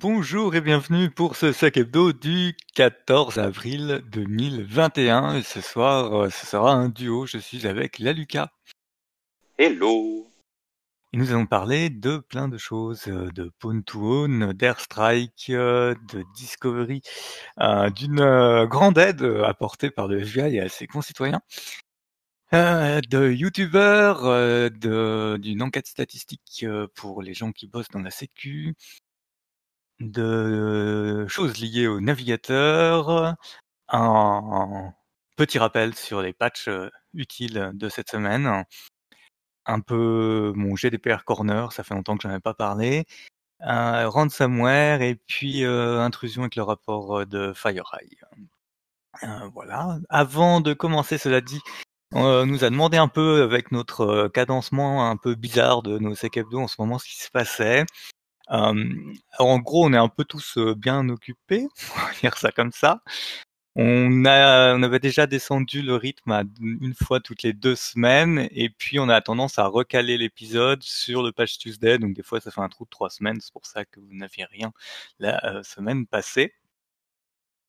Bonjour et bienvenue pour ce sac hebdo du 14 avril 2021. Et ce soir, euh, ce sera un duo. Je suis avec la Lucas. Hello. Et nous allons parler de plein de choses, euh, de Pawn to Own, d'Airstrike, euh, de Discovery, d'une grande aide apportée par le FBI à ses concitoyens, de youtubeurs, d'une enquête statistique pour les gens qui bossent dans la sécu, de choses liées au navigateur, un petit rappel sur les patchs utiles de cette semaine, un peu mon GDPR Corner, ça fait longtemps que j'en ai pas parlé, un ransomware et puis intrusion avec le rapport de FireEye. voilà. Avant de commencer, cela dit, on nous a demandé un peu avec notre cadencement un peu bizarre de nos sec en ce moment ce qui se passait. En gros, on est un peu tous bien occupés, on va dire ça comme ça. On, a, on avait déjà descendu le rythme à une fois toutes les deux semaines, et puis on a tendance à recaler l'épisode sur le Patch Tuesday, donc des fois ça fait un trou de trois semaines, c'est pour ça que vous n'aviez rien la semaine passée.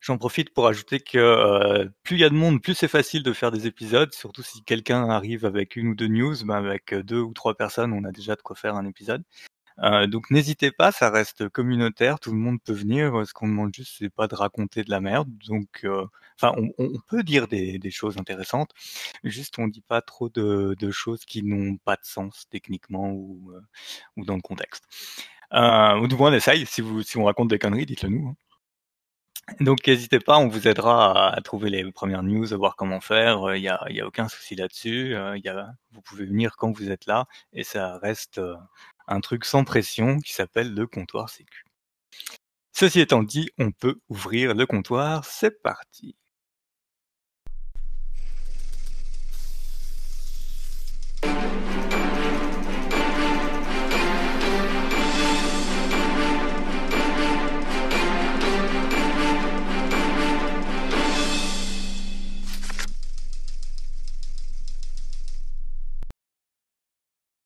J'en profite pour ajouter que plus il y a de monde, plus c'est facile de faire des épisodes, surtout si quelqu'un arrive avec une ou deux news, ben avec deux ou trois personnes, on a déjà de quoi faire un épisode. Euh, donc n'hésitez pas, ça reste communautaire, tout le monde peut venir. Ce qu'on demande juste, c'est pas de raconter de la merde. Donc, euh, enfin, on, peut dire des, choses intéressantes, juste on dit pas trop de, choses qui n'ont pas de sens techniquement ou, euh, ou dans le contexte. ou du moins on essaye. Si vous si on raconte des conneries, dites-le nous. Hein. Donc n'hésitez pas, on vous aidera à, trouver les premières news, à voir comment faire. Il n'y a, y a aucun souci là-dessus. a, vous pouvez venir quand vous êtes là et ça reste un truc sans pression qui s'appelle le comptoir sécu. Ceci étant dit, on peut ouvrir le comptoir, c'est parti.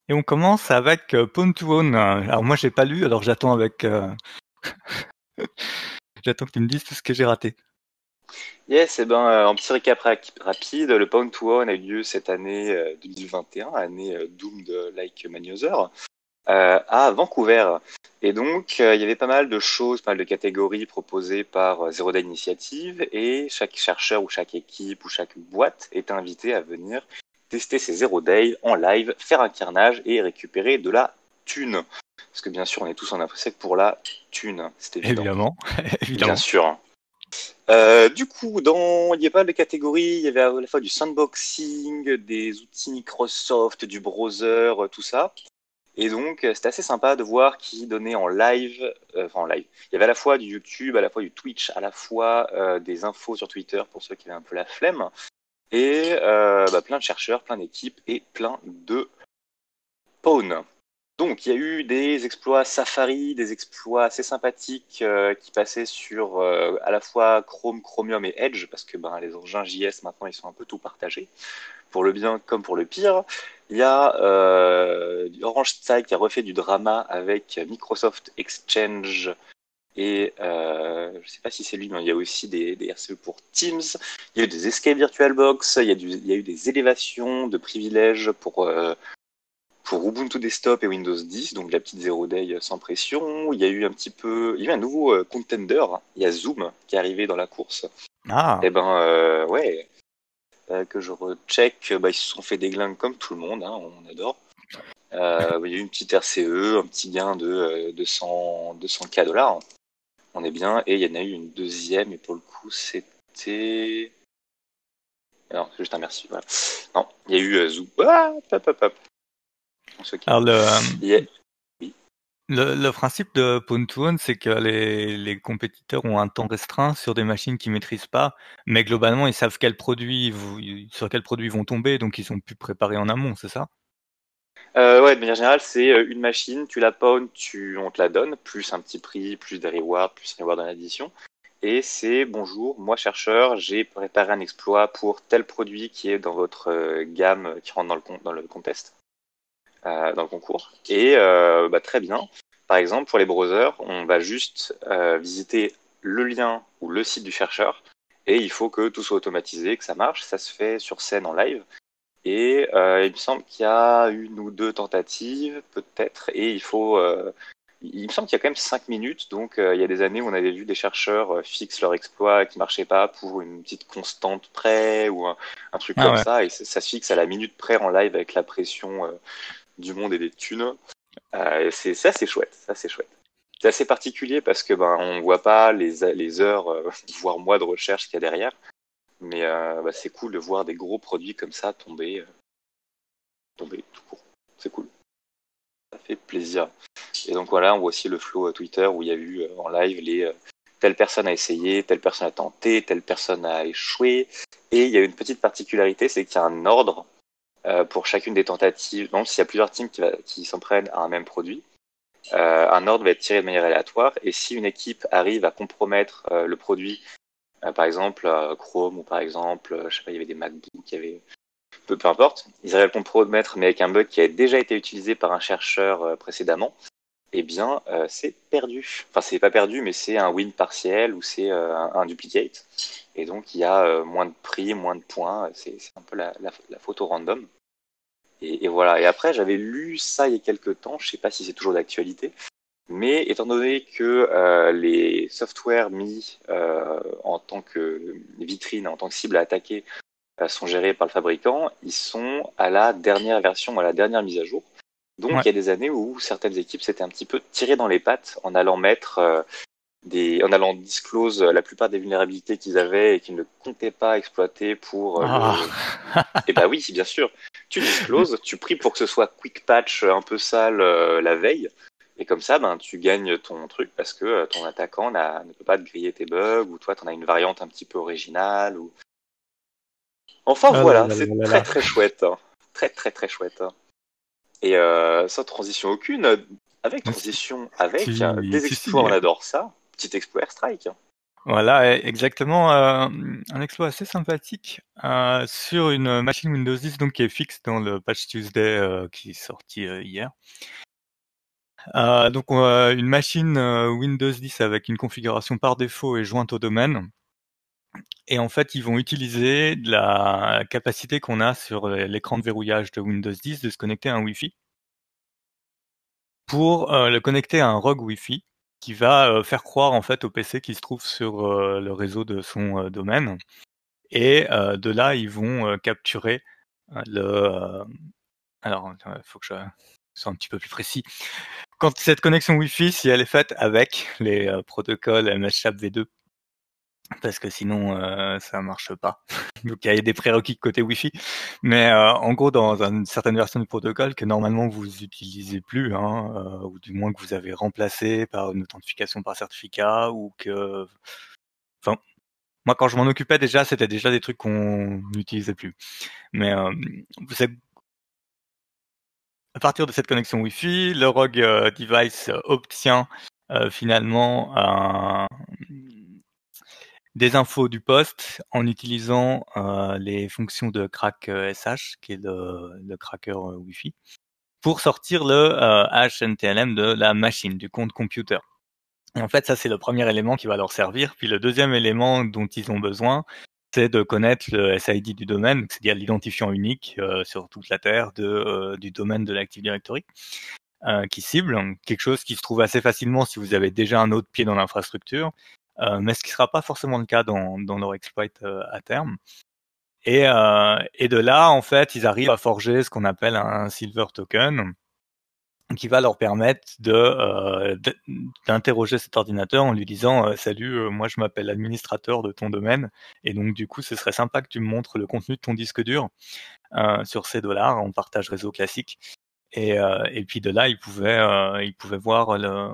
Et on commence avec euh, Alors moi j'ai pas lu, alors j'attends avec euh, j'attends que tu me dises tout ce que j'ai raté. Yes, et eh ben euh, en petit récap rapide, le Pound to a eu lieu cette année 2021, euh, année Doom de Like Manioser, à Vancouver. Et donc il y avait pas mal de choses, pas mal de catégories proposées par Zero Day Initiative, et chaque chercheur ou chaque équipe ou chaque boîte était invité à venir tester ses Zero Day en live, faire un carnage et récupérer de la thune. Parce que bien sûr, on est tous en que pour la thune. C'était évident. Évidemment. Bien sûr. Euh, du coup, dans, il y a pas de catégories. Il y avait à la fois du sandboxing, des outils Microsoft, du browser, tout ça. Et donc, c'était assez sympa de voir qui donnait en live, euh, enfin en live. Il y avait à la fois du YouTube, à la fois du Twitch, à la fois euh, des infos sur Twitter pour ceux qui avaient un peu la flemme et euh, bah, plein de chercheurs, plein d'équipes et plein de pawns. Donc il y a eu des exploits Safari, des exploits assez sympathiques euh, qui passaient sur euh, à la fois Chrome, Chromium et Edge, parce que ben, les engins JS maintenant ils sont un peu tout partagés, pour le bien comme pour le pire. Il y a Orange Style qui a refait du drama avec Microsoft Exchange et euh, je ne sais pas si c'est lui, mais il y a aussi des, des, RCE pour Teams. Il y a eu des Escape VirtualBox. Il y a, du, il y a eu des élévations de privilèges pour, euh, pour Ubuntu Desktop et Windows 10, donc la petite zero day sans pression. Il y a eu un petit peu, il y a eu un nouveau euh, contender. Il y a Zoom qui est arrivé dans la course. Ah. Et eh ben euh, ouais, que je recheck. Bah, ils se sont fait des glingues comme tout le monde, hein, on adore. Il y a eu une petite RCE, un petit gain de 200, 200K dollars on est bien. Et il y en a eu une deuxième, et pour le coup, c'était. Non, c'est juste un merci. Voilà. Non, il y a eu euh, Zou. Ah, hop, hop, hop. Alors, le, le, le, principe de Pontoon, c'est que les, les, compétiteurs ont un temps restreint sur des machines qu'ils maîtrisent pas, mais globalement, ils savent quel produit, sur quel produit ils vont tomber, donc ils sont plus préparés en amont, c'est ça? Euh, ouais, de manière générale, c'est euh, une machine, tu la pawns, tu, on te la donne, plus un petit prix, plus des rewards, plus rewards en addition. Et c'est bonjour, moi chercheur, j'ai préparé un exploit pour tel produit qui est dans votre euh, gamme qui rentre dans le, dans le contest, euh, dans le concours. Et euh, bah, très bien. Par exemple, pour les browsers, on va juste visiter le lien ou le site du chercheur et il faut que tout soit automatisé, que ça marche. Ça se fait sur scène en live. Et il me semble qu'il y a une ou deux tentatives, peut-être, et il faut il me semble qu'il y a quand même 5 minutes, donc euh, il y a des années où on avait vu des chercheurs euh, fixer leur exploit qui marchait pas pour une petite constante près ou un, truc ah comme ça, et ça se fixe à la minute près en live avec la pression euh, du monde et des thunes. c'est ça, c'est chouette, ça c'est chouette. C'est assez particulier parce que ben on voit pas les, les heures, voire mois de recherche qu'il y a derrière, mais bah, c'est cool de voir des gros produits comme ça tomber, tomber tout court. C'est cool. Ça fait plaisir. Et donc voilà, on voit aussi le flow euh, Twitter où il y a eu euh, en live les euh, telle personne a essayé, telle personne a tenté, telle personne a échoué. Et il y a une petite particularité, c'est qu'il y a un ordre pour chacune des tentatives. Donc s'il y a plusieurs teams qui s'en prennent à un même produit, un ordre va être tiré de manière aléatoire. Et si une équipe arrive à compromettre le produit, par exemple Chrome ou par exemple, je sais pas, il y avait des MacBooks, il y avait peu, peu importe, ils arrivent à mais avec un bug qui a déjà été utilisé par un chercheur précédemment eh bien, euh, c'est perdu. Enfin, c'est pas perdu, mais c'est un win partiel ou c'est euh, un, duplicate. Et donc, il y a euh, moins de prix, moins de points. C'est un peu la, photo random. Et, voilà. Et après, j'avais lu ça il y a quelques temps. Je sais pas si c'est toujours d'actualité. Mais étant donné que les softwares mis en tant que vitrine, en tant que cible à attaquer, sont gérés par le fabricant, ils sont à la dernière version, à la dernière mise à jour. Donc il y a des années où certaines équipes s'étaient un petit peu tirées dans les pattes en allant mettre euh, des, en allant disclose la plupart des vulnérabilités qu'ils avaient et qu'ils ne comptaient pas exploiter pour. Euh, ah. Et eh bah oui, bien sûr. Tu discloses, tu pries pour que ce soit quick patch un peu sale euh, la veille. Et comme ça, ben, tu gagnes ton truc parce que ton attaquant ne peut pas te griller tes bugs ou toi, tu en as une variante un petit peu originale. Ou... Enfin, ah voilà, c'est très très chouette. Hein. Très très très chouette. Hein. Et euh, sans transition aucune, avec transition, avec des exploits, on adore ça. Petit exploit Airstrike. Voilà, e, exactement. Euh, un exploit assez sympathique euh, sur une machine Windows 10 donc qui est fixe dans le patch Tuesday qui est sorti hier. Donc une machine Windows 10 avec une configuration par défaut et jointe au domaine. Et en fait, ils vont utiliser la capacité qu'on a sur l'écran de verrouillage de Windows 10 de se connecter à un Wi-Fi pour euh, le connecter à un rogue Wi-Fi qui va euh, faire croire en fait au PC qui se trouve sur euh, le réseau de son domaine. Et de là, ils vont capturer le. alors, il faut que je sois un petit peu plus précis. Quand cette connexion Wi-Fi, si elle est faite avec les protocoles MSHAP V2 parce que sinon euh, ça marche pas. Donc il y a des prérequis côté Wi-Fi, mais euh, en gros dans une certaine version du protocole que normalement vous utilisez plus, hein, euh, ou du moins que vous avez remplacé par une authentification par certificat, ou que, enfin, moi quand je m'en occupais déjà, c'était déjà des trucs qu'on n'utilisait plus. Mais euh, vous savez, à partir de cette connexion Wi-Fi, le Rogue Device obtient finalement un des infos du poste en utilisant euh, les fonctions de crack SH, euh, qui est le, cracker euh, Wi-Fi, pour sortir le HNTLM de la machine, du compte computer. En fait, ça c'est le premier élément qui va leur servir. Puis le deuxième élément dont ils ont besoin, c'est de connaître le SID du domaine, c'est-à-dire l'identifiant unique sur toute la terre de, du domaine de l'Active Directory. qui cible, quelque chose qui se trouve assez facilement si vous avez déjà un autre pied dans l'infrastructure, euh, mais ce qui sera pas forcément le cas dans, dans leur exploit euh, à terme. Et, euh, et de là, en fait, ils arrivent à forger ce qu'on appelle un silver token, qui va leur permettre de d'interroger cet ordinateur en lui disant salut moi je m'appelle administrateur de ton domaine et donc du coup ce serait sympa que tu me montres le contenu de ton disque dur sur ces dollars en partage réseau classique et, et puis de là ils pouvaient ils pouvaient voir le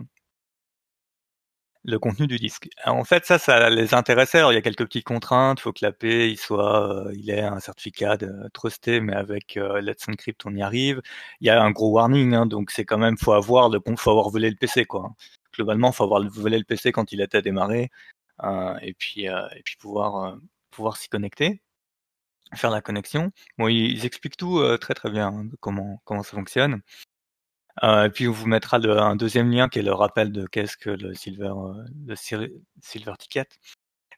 le contenu du disque. en fait, ça, ça les intéressait. il y a quelques petites contraintes. Il faut que l'AP, il soit, euh, il ait un certificat de trusté, mais avec euh, Let's Encrypt, on y arrive. Il y a un gros warning, hein, donc c'est quand même, faut avoir le, faut avoir volé le PC, quoi. Globalement, faut avoir volé le PC quand il était démarré, euh, et puis, et puis pouvoir, pouvoir s'y connecter, faire la connexion. Bon, ils, expliquent tout très très bien hein, comment comment ça fonctionne. Euh, et puis on vous mettra un deuxième lien qui est le rappel de qu'est-ce que le Silver, le Silver Ticket.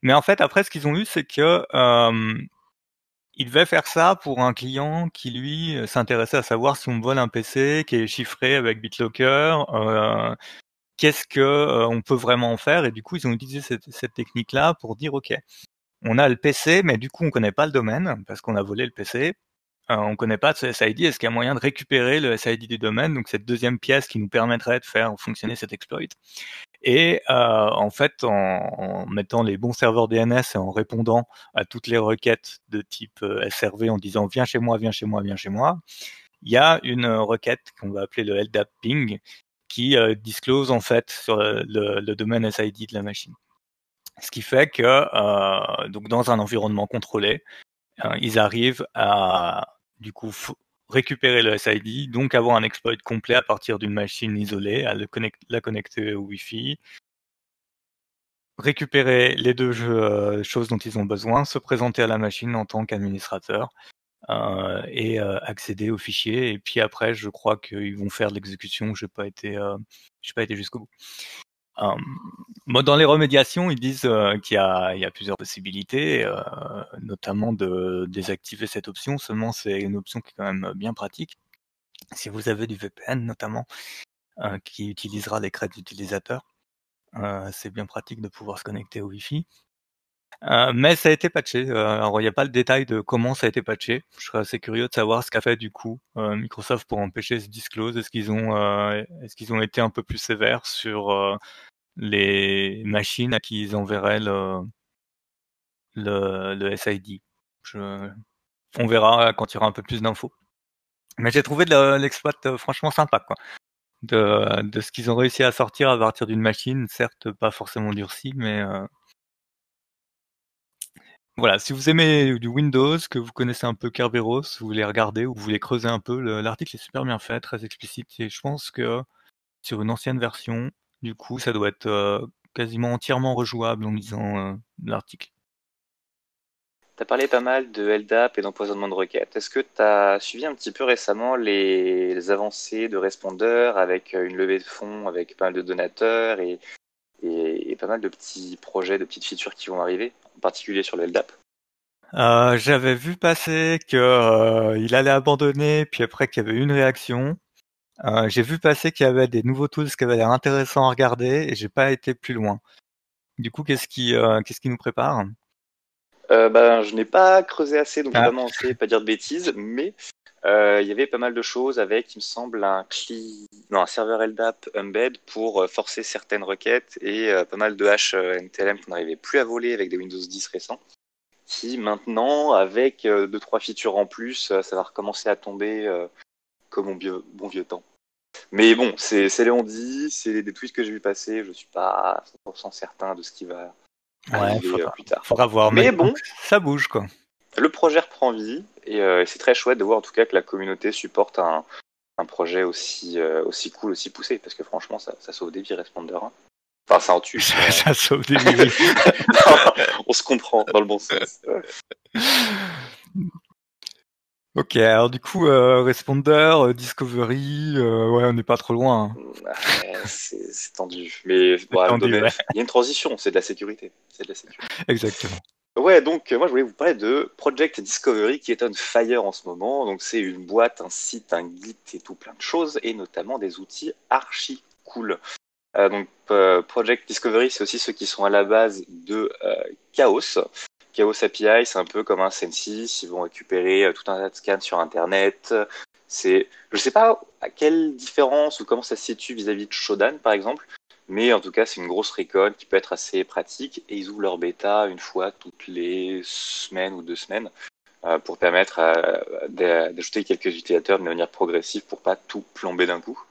Mais en fait, après, ce qu'ils ont eu, c'est que euh, ils devaient faire ça pour un client qui lui s'intéressait à savoir si on vole un PC qui est chiffré avec BitLocker, euh, qu'est-ce que on peut vraiment en faire. Et du coup, ils ont utilisé cette, cette technique-là pour dire ok, on a le PC, mais du coup, on connaît pas le domaine parce qu'on a volé le PC. Euh, on connaît pas ce SID. Est-ce qu'il y a moyen de récupérer le SID du domaine, donc cette deuxième pièce qui nous permettrait de faire fonctionner cet exploit? Et euh, en fait, en, mettant les bons serveurs DNS et en répondant à toutes les requêtes de type euh, SRV en disant viens chez moi, viens chez moi, viens chez moi, il y a une requête qu'on va appeler le LDAP ping qui disclose en fait sur le, domaine SID de la machine. Ce qui fait que donc dans un environnement contrôlé, ils arrivent à du coup récupérer le SID, donc avoir un exploit complet à partir d'une machine isolée, à la connecter au Wi-Fi, récupérer les deux euh, choses dont ils ont besoin, se présenter à la machine en tant qu'administrateur euh, et euh, accéder aux fichiers. Et puis après, je crois qu'ils vont faire l'exécution. Je n'ai pas été jusqu'au bout. Euh, dans les remédiations, ils disent euh, qu'il y, a plusieurs possibilités, euh, notamment de désactiver cette option. Seulement, c'est une option qui est quand même bien pratique. Si vous avez du VPN, notamment, qui utilisera les crêtes d'utilisateur, c'est bien pratique de pouvoir se connecter au Wi-Fi. Mais ça a été patché. alors, il n'y a pas le détail de comment ça a été patché. Je serais assez curieux de savoir ce qu'a fait du coup Microsoft pour empêcher ce disclose. Est-ce qu'ils ont, est-ce qu'ils ont été un peu plus sévères sur les machines à qui ils enverraient le, le, le SID. Je, on verra quand il y aura un peu plus d'infos. Mais j'ai trouvé l'exploit euh, franchement sympa, quoi. De, de ce qu'ils ont réussi à sortir à partir d'une machine, certes pas forcément durcie, mais euh... voilà. Si vous aimez du Windows, que vous connaissez un peu Kerberos, vous voulez regarder ou vous voulez creuser un peu, l'article est super bien fait, très explicite, et je pense que sur une ancienne version, du coup, ça doit être euh, quasiment entièrement rejouable en lisant euh, l'article. Tu as parlé pas mal de LDAP et d'empoisonnement de requêtes. Est-ce que tu as suivi un petit peu récemment les, avancées de Responder avec euh, une levée de fonds, avec pas mal de donateurs et, et, pas mal de petits projets, de petites features qui vont arriver, en particulier sur le LDAP J'avais vu passer qu'il allait abandonner, puis après qu'il y avait une réaction. Euh, j'ai vu passer qu'il y avait des nouveaux tools qui avaient l'air intéressants à regarder et j'ai pas été plus loin. Du coup, qu'est-ce qui, euh, qu'est-ce qui nous prépare? Euh, ben, je n'ai pas creusé assez, donc ah. je pas dire de bêtises, mais il y avait pas mal de choses avec, il me semble, un, non, un serveur LDAP embed pour forcer certaines requêtes et pas mal de hash NTLM qu'on n'arrivait plus à voler avec des Windows 10 récents, qui maintenant, avec deux trois features en plus, ça va recommencer à tomber comme mon bon vieux temps. Mais bon, c'est dit, c'est des tweets que j'ai vu passer, je suis pas 100% certain de ce qui va arriver euh, plus tard. Faudra voir, mais, bon, ça bouge quoi. Le projet reprend vie et euh, c'est très chouette de voir en tout cas que la communauté supporte un, projet aussi, euh, aussi cool, aussi poussé, parce que franchement, ça, sauve des vies, Responder. Hein. Enfin, ça en tue. ça, sauve des vies. on se comprend dans le bon sens. Ok, alors du coup, euh, Responder, euh, Discovery, euh, ouais, on n'est pas trop loin. Hein. c'est tendu, mais bon, il y a une transition, c'est de la sécurité, c'est de la sécurité. Exactement. Ouais, donc moi je voulais vous parler de Project Discovery qui est on fire en ce moment. Donc c'est une boîte, un site, un Git et tout plein de choses, et notamment des outils archi cool. donc Project Discovery, c'est aussi ceux qui sont à la base de Chaos. Chaos API, c'est un peu comme un Sensi, ils vont récupérer euh, tout un tas de scans sur Internet. C'est, je sais pas à quelle différence ou comment ça se situe vis-à-vis de Shodan, par exemple, mais en tout cas, c'est une grosse recon qui peut être assez pratique et ils ouvrent leur bêta une fois toutes les semaines ou deux semaines euh, pour permettre d'ajouter quelques utilisateurs de manière progressive pour pas tout plomber d'un coup.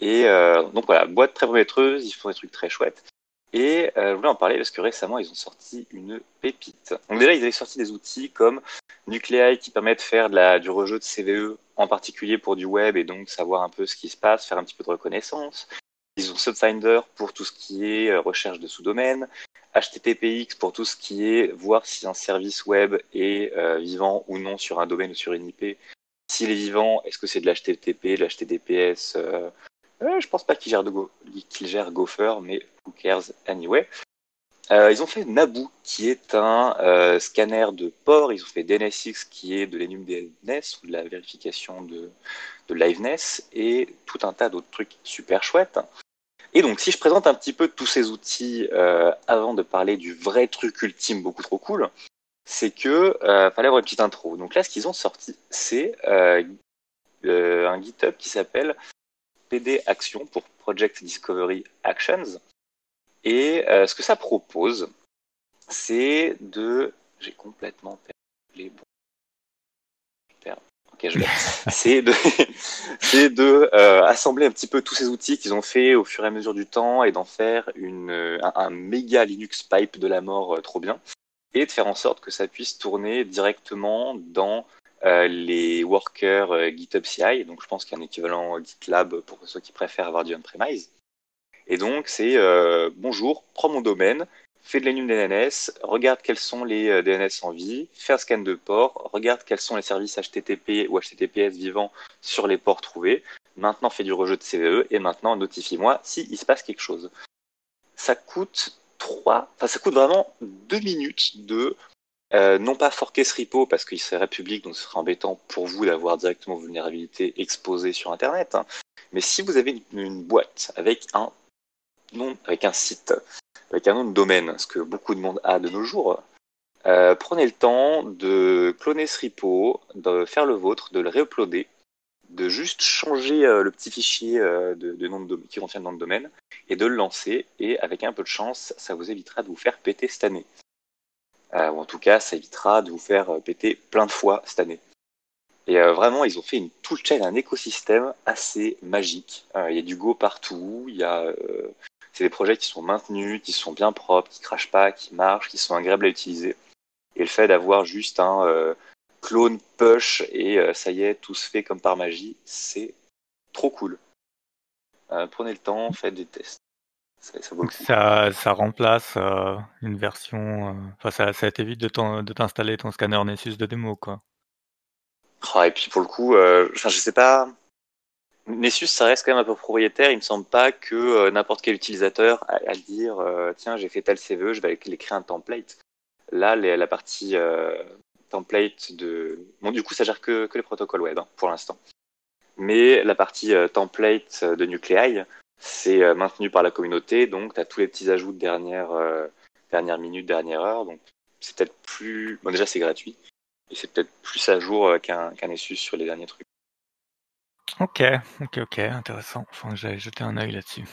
Et euh, donc voilà, boîte très prometteuse, ils font des trucs très chouettes. Et euh, je voulais en parler parce que récemment, ils ont sorti une pépite. Donc déjà, ils avaient sorti des outils comme Nuclei qui permet de faire du rejeu de CVE, en particulier pour du web, et donc savoir un peu ce qui se passe, faire un petit peu de reconnaissance. Ils ont Subfinder pour tout ce qui est euh, recherche de sous-domaines, HTTPX pour tout ce qui est voir si un service web est euh, vivant ou non sur un domaine ou sur une IP, S'il est vivant, est-ce que c'est de l'HTTP, de l'HTTPS euh, euh, Je pense pas qu'il gère, gère Gopher, mais who cares anyway. Euh, ils ont fait Naboo, qui est un scanner de port. Ils ont fait DNSX, qui est de l'EnumDNS ou de la vérification de, de liveness, et tout un tas d'autres trucs super chouettes. Et donc, si je présente un petit peu tous ces outils euh, avant de parler du vrai truc ultime beaucoup trop cool, c'est que euh, fallait avoir une petite intro. Donc là, ce qu'ils ont sorti, c'est euh, un GitHub qui s'appelle PD Action pour Project Discovery Actions. Et euh, ce que ça propose, c'est de... J'ai complètement perdu les bons. C'est de, c'est de euh, assembler un petit peu tous ces outils qu'ils ont fait au fur et à mesure du temps et d'en faire une, un, un, méga Linux pipe de la mort euh, trop bien et de faire en sorte que ça puisse tourner directement dans euh, les workers euh, GitHub CI. Donc je pense qu'il y a un équivalent GitLab pour ceux qui préfèrent avoir du on-premise. Et donc, c'est euh, bonjour, prends mon domaine, fais de l'enum DNS, regarde quels sont les euh, DNS en vie, fais un scan de port, regarde quels sont les services HTTP ou HTTPS vivants sur les ports trouvés. Maintenant, fais du rejet de CVE et maintenant, notifie-moi s'il se passe quelque chose. Ça coûte trois, enfin, ça coûte vraiment deux minutes de euh, non pas forquer ce repo parce qu'il serait public, donc ce serait embêtant pour vous d'avoir directement vos vulnérabilités exposées sur Internet. Hein. Mais si vous avez une boîte avec un nom, avec un site, avec un nom de domaine, ce que beaucoup de monde a de nos jours, euh, prenez le temps de cloner ce repo, de faire le vôtre, de le réuploader, de juste changer euh, le petit fichier euh, de, nom de qui contient le nom de domaine et de le lancer. Et avec un peu de chance, ça vous évitera de vous faire péter cette année. Ou en tout cas, ça évitera de vous faire péter plein de fois cette année. Et vraiment, ils ont fait une toolchain, un écosystème assez magique. Il y a du Go partout. Il y a, c'est des projets qui sont maintenus, qui sont bien propres, qui crachent pas, qui marchent, qui sont agréables à utiliser. Et le fait d'avoir juste un euh, clone push et euh, ça y est, tout se fait comme par magie, c'est trop cool. Euh, prenez le temps, faites des tests. Ça, ça, vaut le Donc coup. ça, ça remplace euh, une version. euh, Enfin, ça, ça t'évite de t'installer ton scanner Nessus de démo, quoi. Ah, et puis pour le coup, euh, enfin, je sais pas. Nessus, ça reste quand même un peu propriétaire. Il me semble pas que euh, n'importe quel utilisateur a à dire euh, tiens, j'ai fait tel CVE, je vais aller créer un template. Là, la partie euh, template de. Bon, du coup, ça gère que, que les protocoles web hein, pour l'instant. Mais la partie euh, template de Nuclei, c'est maintenu par la communauté. Donc, tu as tous les petits ajouts de dernière, minute, dernière heure. Donc, c'est peut-être plus. Bon, déjà, c'est gratuit. Et c'est peut-être plus à jour qu'un qu'un Nessus sur les derniers trucs. Ok, ok, ok, intéressant. Enfin, j'ai jeté un œil là-dessus.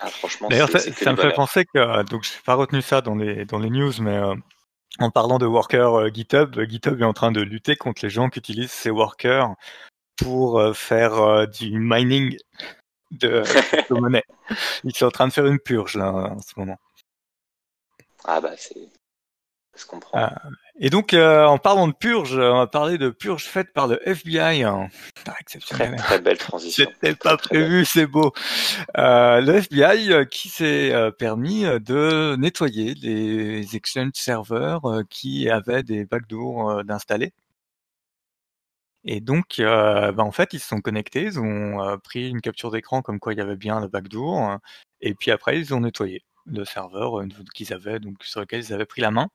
Ah, franchement, D'ailleurs, ça, me fait penser que euh, donc j'ai pas retenu ça dans les dans les news, mais euh, en parlant de workers euh, GitHub, GitHub est en train de lutter contre les gens qui utilisent ces workers pour euh, faire du mining de crypto-monnaie. Ils sont en train de faire une purge là en ce moment. Ah bah c'est ça se comprend. Ah. Et donc, euh, en parlant de purge, on va parler de purge faite par le FBI. hein. Ah, Très exceptionnel. très belle transition. C'était Très, pas très prévu, c'est beau. Euh, le FBI euh, qui s'est euh, permis euh, de nettoyer les Exchange serveurs euh, qui avaient des backdoors euh, d'installer. Et donc, euh, bah, en fait, ils se sont connectés, ils ont euh, pris une capture d'écran comme quoi il y avait bien le backdoor, euh, et puis après, ils ont nettoyé le serveur euh, qu'ils avaient, donc sur lequel ils avaient pris la main.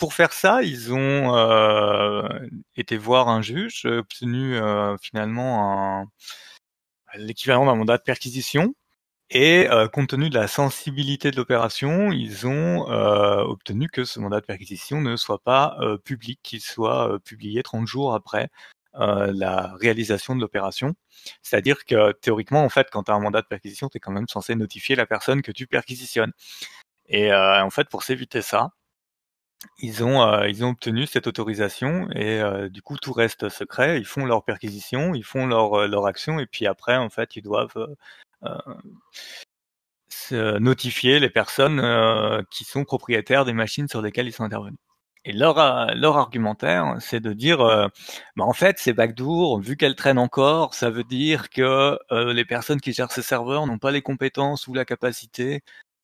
Pour faire ça, ils ont euh, été voir un juge, obtenu euh, finalement l'équivalent d'un mandat de perquisition. Et euh, compte tenu de la sensibilité de l'opération, ils ont euh, obtenu que ce mandat de perquisition ne soit pas euh, public, qu'il soit euh, publié 30 jours après euh, la réalisation de l'opération. C'est-à-dire que théoriquement, en fait, quand tu as un mandat de perquisition, tu es quand même censé notifier la personne que tu perquisitionnes. Et euh, en fait, pour s'éviter ça, ils ont euh, ils ont obtenu cette autorisation et euh, du coup tout reste secret. Ils font leur perquisition, ils font leur euh, leur action et puis après en fait ils doivent euh, euh, se notifier les personnes qui sont propriétaires des machines sur lesquelles ils sont intervenus. Et leur leur argumentaire, c'est de dire, euh, bah en fait ces backdoors, vu qu'elles traînent encore, ça veut dire que euh, les personnes qui gèrent ces serveurs n'ont pas les compétences ou la capacité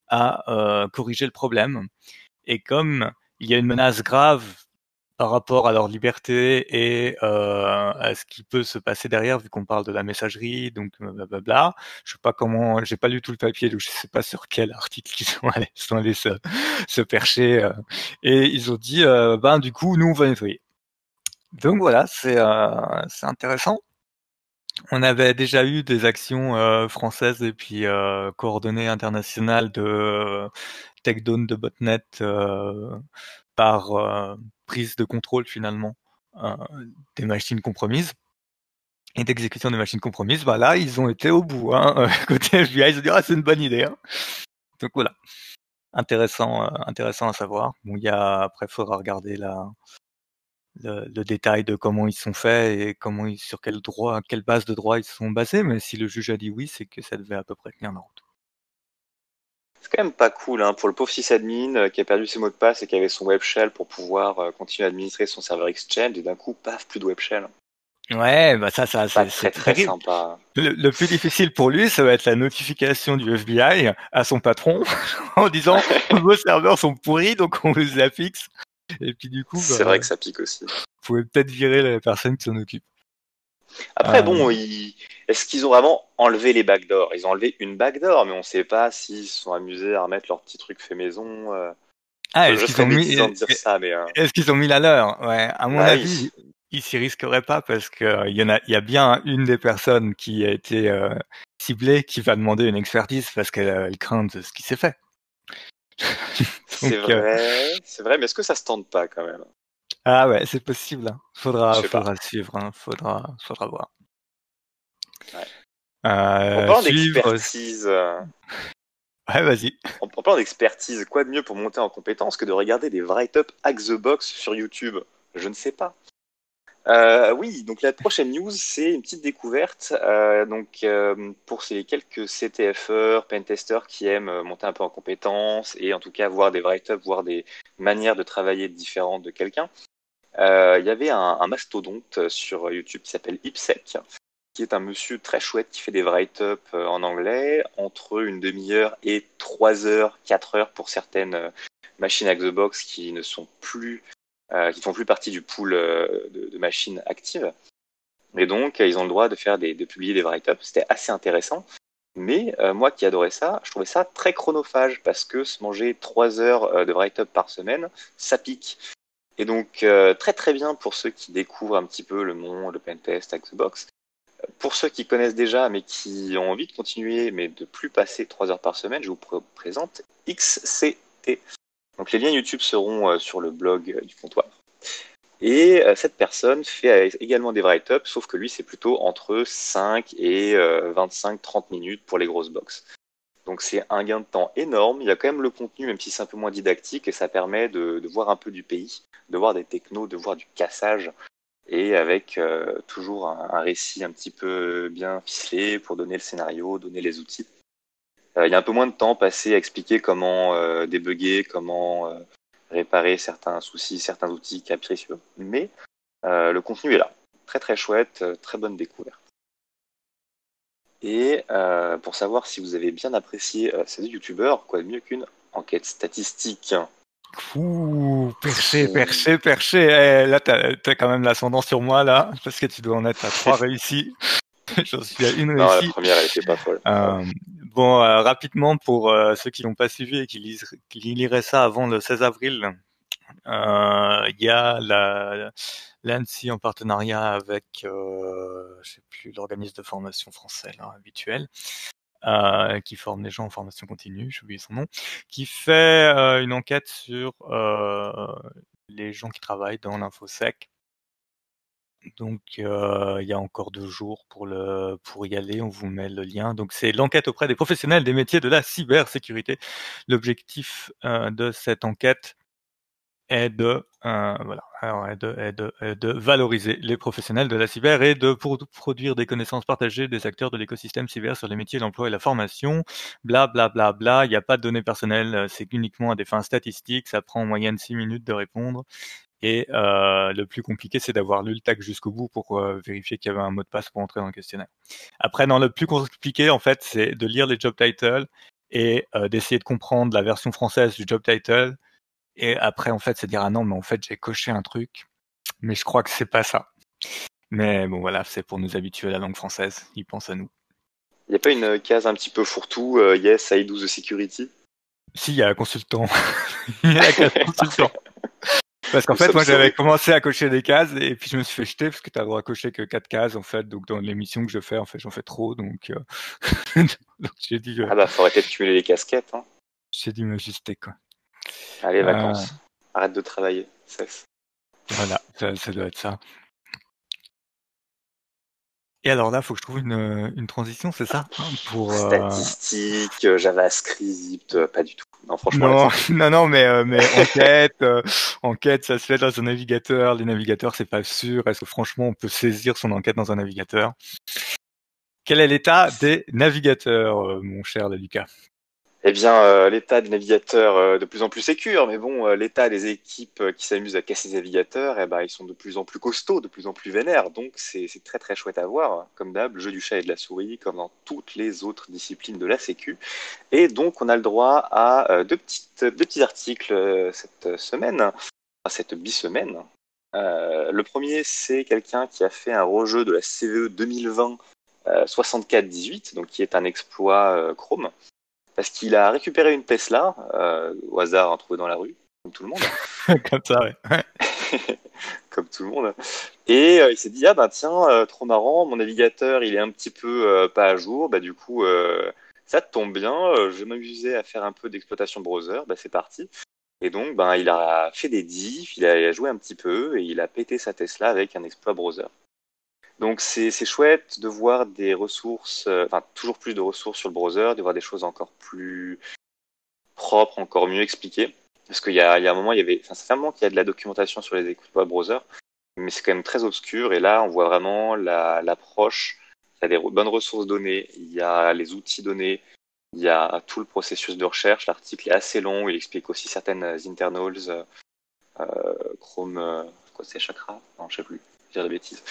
à euh, corriger le problème. Et comme il y a une menace grave par rapport à leur liberté et euh, à ce qui peut se passer derrière, vu qu'on parle de la messagerie, donc blablabla. Je sais pas comment, j'ai pas lu tout le papier, donc je sais pas sur quel article ils sont allés, se, se percher. Euh, et ils ont dit, euh, ben du coup, nous on va nettoyer. Donc voilà, c'est euh, c'est intéressant. On avait déjà eu des actions euh, françaises et puis euh, coordonnées internationales de takedown de botnet par prise de contrôle finalement des machines compromises et d'exécution des machines compromises. Bah là, ils ont été au bout. Hein. Côté FBI, ils ont dit ah c'est une bonne idée. Hein. Donc voilà, intéressant, intéressant à savoir. Bon, il y a après, il faudra regarder la le, détail de comment ils sont faits et comment ils, sur quel droit, quelle base de droit ils sont basés, mais si le juge a dit oui, c'est que ça devait à peu près tenir la route. C'est quand même pas cool hein, pour le pauvre sysadmin euh, qui a perdu ses mots de passe et qui avait son web shell pour pouvoir euh, continuer à administrer son serveur Exchange et d'un coup, paf, plus de web shell. Ouais, bah ça, ça, c'est très, très sympa. Le, plus difficile pour lui, ça va être la notification du FBI à son patron en disant vos serveurs sont pourris, donc on les affixe. Et puis du coup, c'est bah, vrai que ça pique aussi. Vous pouvez peut-être virer la personne qui s'en occupe. Après, bon, euh. est-ce qu'ils ont vraiment enlevé les backdoors Ils ont enlevé une backdoor, mais on ne sait pas s'ils se sont amusés à remettre leur petit truc fait maison. Euh. Ah, est-ce qu'ils ont mis euh. Est-ce qu'ils ont mis la leur? Ouais, à mon bah avis, ils s'y risqueraient pas parce que il y en a, il y a bien une des personnes qui a été ciblée qui va demander une expertise parce qu'elle craint ce qui s'est fait. c'est vrai, c'est vrai, mais est-ce que ça se tente pas quand même? Ah ouais, c'est possible. Hein. Faudra, faudra suivre, hein. faudra, faudra voir. Ouais. Euh, on parle d'expertise. Euh, ouais, vas-y. On, parle d'expertise. Quoi de mieux pour monter en compétence que de regarder des write-up Hack the Box sur YouTube? Je ne sais pas. Euh, oui, donc la prochaine news, c'est une petite découverte. Euh, donc euh, pour ces quelques CTFers, pentesters qui aiment monter un peu en compétences et en tout cas voir des write-ups, voir des manières de travailler différentes de quelqu'un, il y avait un, mastodonte sur YouTube qui s'appelle Ipsec, qui est un monsieur très chouette qui fait des write-up en anglais entre une demi-heure et trois heures, quatre heures pour certaines machines à the box qui ne sont plus euh, qui font plus partie du pool euh, de, machines actives. Et donc, ils ont le droit de faire des, de publier des write-ups. C'était assez intéressant. Mais euh, moi qui adorais ça, je trouvais ça très chronophage parce que se manger trois heures de write-up par semaine, ça pique. Et donc, très très bien pour ceux qui découvrent un petit peu le monde, le pentest, Xbox. Pour ceux qui connaissent déjà mais qui ont envie de continuer mais de plus passer trois heures par semaine, je vous présente XCT. Donc les liens YouTube seront euh, sur le blog euh, du comptoir. Et euh, cette personne fait également des write-ups, sauf que lui, c'est plutôt entre 5 et 25-30 minutes pour les grosses box. Donc c'est un gain de temps énorme. Il y a quand même le contenu, même si c'est un peu moins didactique, et ça permet de, voir un peu du pays, de voir des technos, de voir du cassage, et avec toujours un, récit un petit peu bien ficelé pour donner le scénario, donner les outils. Euh, il y a un peu moins de temps passé à expliquer comment euh, débugger, comment euh, réparer certains soucis, certains outils capricieux. Mais le contenu est là. Très très chouette, très bonne découverte. Et pour savoir si vous avez bien apprécié ces deux youtubeurs, quoi de mieux qu'une enquête statistique Ouh, perché, perché, perché. Eh, là, t'as as quand même l'ascendant sur moi, là, parce que tu dois en être à trois réussis. J'en suis à une réussie. Non, la première, elle était pas folle. Bon, euh, rapidement pour euh, ceux qui l'ont pas suivi et qui, lisent, qui liraient ça avant le 16 avril, euh, il y a la l'ANSI en partenariat avec, je sais plus, l'organisme de formation français là, habituel, qui forme les gens en formation continue, j'ai oublié son nom, qui fait une enquête sur les gens qui travaillent dans l'infosec donc euh, il y a encore deux jours pour le pour y aller, on vous met le lien. Donc c'est l'enquête auprès des professionnels des métiers de la cybersécurité. L'objectif euh, de cette enquête est de euh, voilà alors, est de, est de, est de, valoriser les professionnels de la cyber et de pour, produire des connaissances partagées des acteurs de l'écosystème cyber sur les métiers, l'emploi et la formation. Bla bla bla bla. Il n'y a pas de données personnelles, c'est uniquement à des fins statistiques. Ça prend en moyenne six minutes de répondre et euh, le plus compliqué, c'est d'avoir lu le tag jusqu'au bout pour euh, vérifier qu'il y avait un mot de passe pour entrer dans le questionnaire. Après, dans le plus compliqué, en fait, c'est de lire les job titles et euh, d'essayer de comprendre la version française du job title Et après, en fait, c'est dire ah non, mais en fait, j'ai coché un truc, mais je crois que c'est pas ça. Mais bon, voilà, c'est pour nous habituer à la langue française. Ils pensent à nous. Il n'y a pas une case un petit peu fourre-tout, euh, yes, I do the security? Si, il y a un consultant. il y a la case consultant. Parce qu'en fait, moi, j'avais commencé à cocher des cases et puis je me suis fait jeter parce que tu as le droit à cocher que quatre cases, en fait. Donc, dans l'émission que je fais, en fait, j'en fais trop. Donc, euh... donc j'ai dit. Euh... Ah bah, arrêter de cumuler les casquettes. Hein. J'ai dû m'ajuster, quoi. Allez, vacances. Arrête de travailler. Cesse. Voilà, ça, ça doit être ça. Et alors là, il faut que je trouve une, une transition, c'est ça? Pour euh... Statistique, JavaScript, pas du tout. Non, franchement. Non, non, non, mais, euh, mais enquête, euh, enquête, ça se fait dans un navigateur. Les navigateurs, c'est pas sûr. Est-ce que franchement, on peut saisir son enquête dans un navigateur? Quel est l'état des navigateurs, euh, mon cher Lucas eh bien, euh, l'état des navigateurs euh, de plus en plus sécure, mais bon, euh, l'état des équipes qui s'amusent à casser les navigateurs, eh ben, ils sont de plus en plus costauds, de plus en plus vénères. Donc, c'est très très chouette à voir. Comme d'hab, le jeu du chat et de la souris, comme dans toutes les autres disciplines de la Sécu. Et donc, on a le droit à deux, petits articles cette semaine, cette bi-semaine. le premier, c'est quelqu'un qui a fait un rejeu de la CVE 2020 64-18, donc qui est un exploit Chrome parce qu'il a récupéré une Tesla, euh, au hasard en trouvé dans la rue, comme tout le monde. comme ça, ouais. comme tout le monde. Et euh, il s'est dit, ah ben tiens, euh, trop marrant, mon navigateur, il est un petit peu pas à jour, bah du coup, ça tombe bien, je vais m'amuser à faire un peu d'exploitation browser, bah c'est parti. Et donc, ben, il a fait des diffs, il a joué un petit peu, et il a pété sa Tesla avec un exploit browser. Donc c'est chouette de voir des ressources, euh, enfin toujours plus de ressources sur le browser, de voir des choses encore plus propres, encore mieux expliquées. Parce qu'il y, y a, un moment, il y avait, enfin, fait un moment qu'il y a de la documentation sur les écoutes web browser, mais c'est quand même très obscur. Et là, on voit vraiment l'approche. il y a des bonnes ressources données, il y a les outils donnés, il y a tout le processus de recherche. L'article est assez long, il explique aussi certaines internals, euh, Chrome, euh, quoi c'est Chakra? Non, je sais plus dire des bêtises,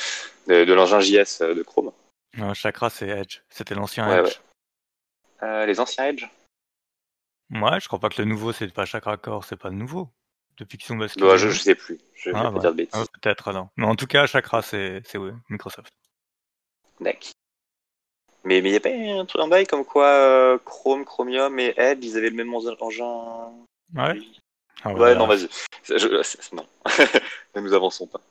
de, de l'engin JS euh, de Chrome. Non, Chakra, c'est Edge. C'était l'ancien Edge. Ouais. Euh, les anciens Edge Ouais, je crois pas que le nouveau, c'est pas Chakra Core, c'est pas le nouveau. Depuis qu'ils sont basculés. Ouais, je, je sais plus. Je vais ah, pas ouais. dire de bêtises. Ah, Peut-être, non. Mais en tout cas, Chakra, c'est Microsoft. D'accord. Mais il n'y a pas un truc en bail comme quoi euh, Chrome, Chromium et Edge, ils avaient le même engin. Ouais. Ah, ouais, voilà. non, vas-y. Non, ne nous avançons pas.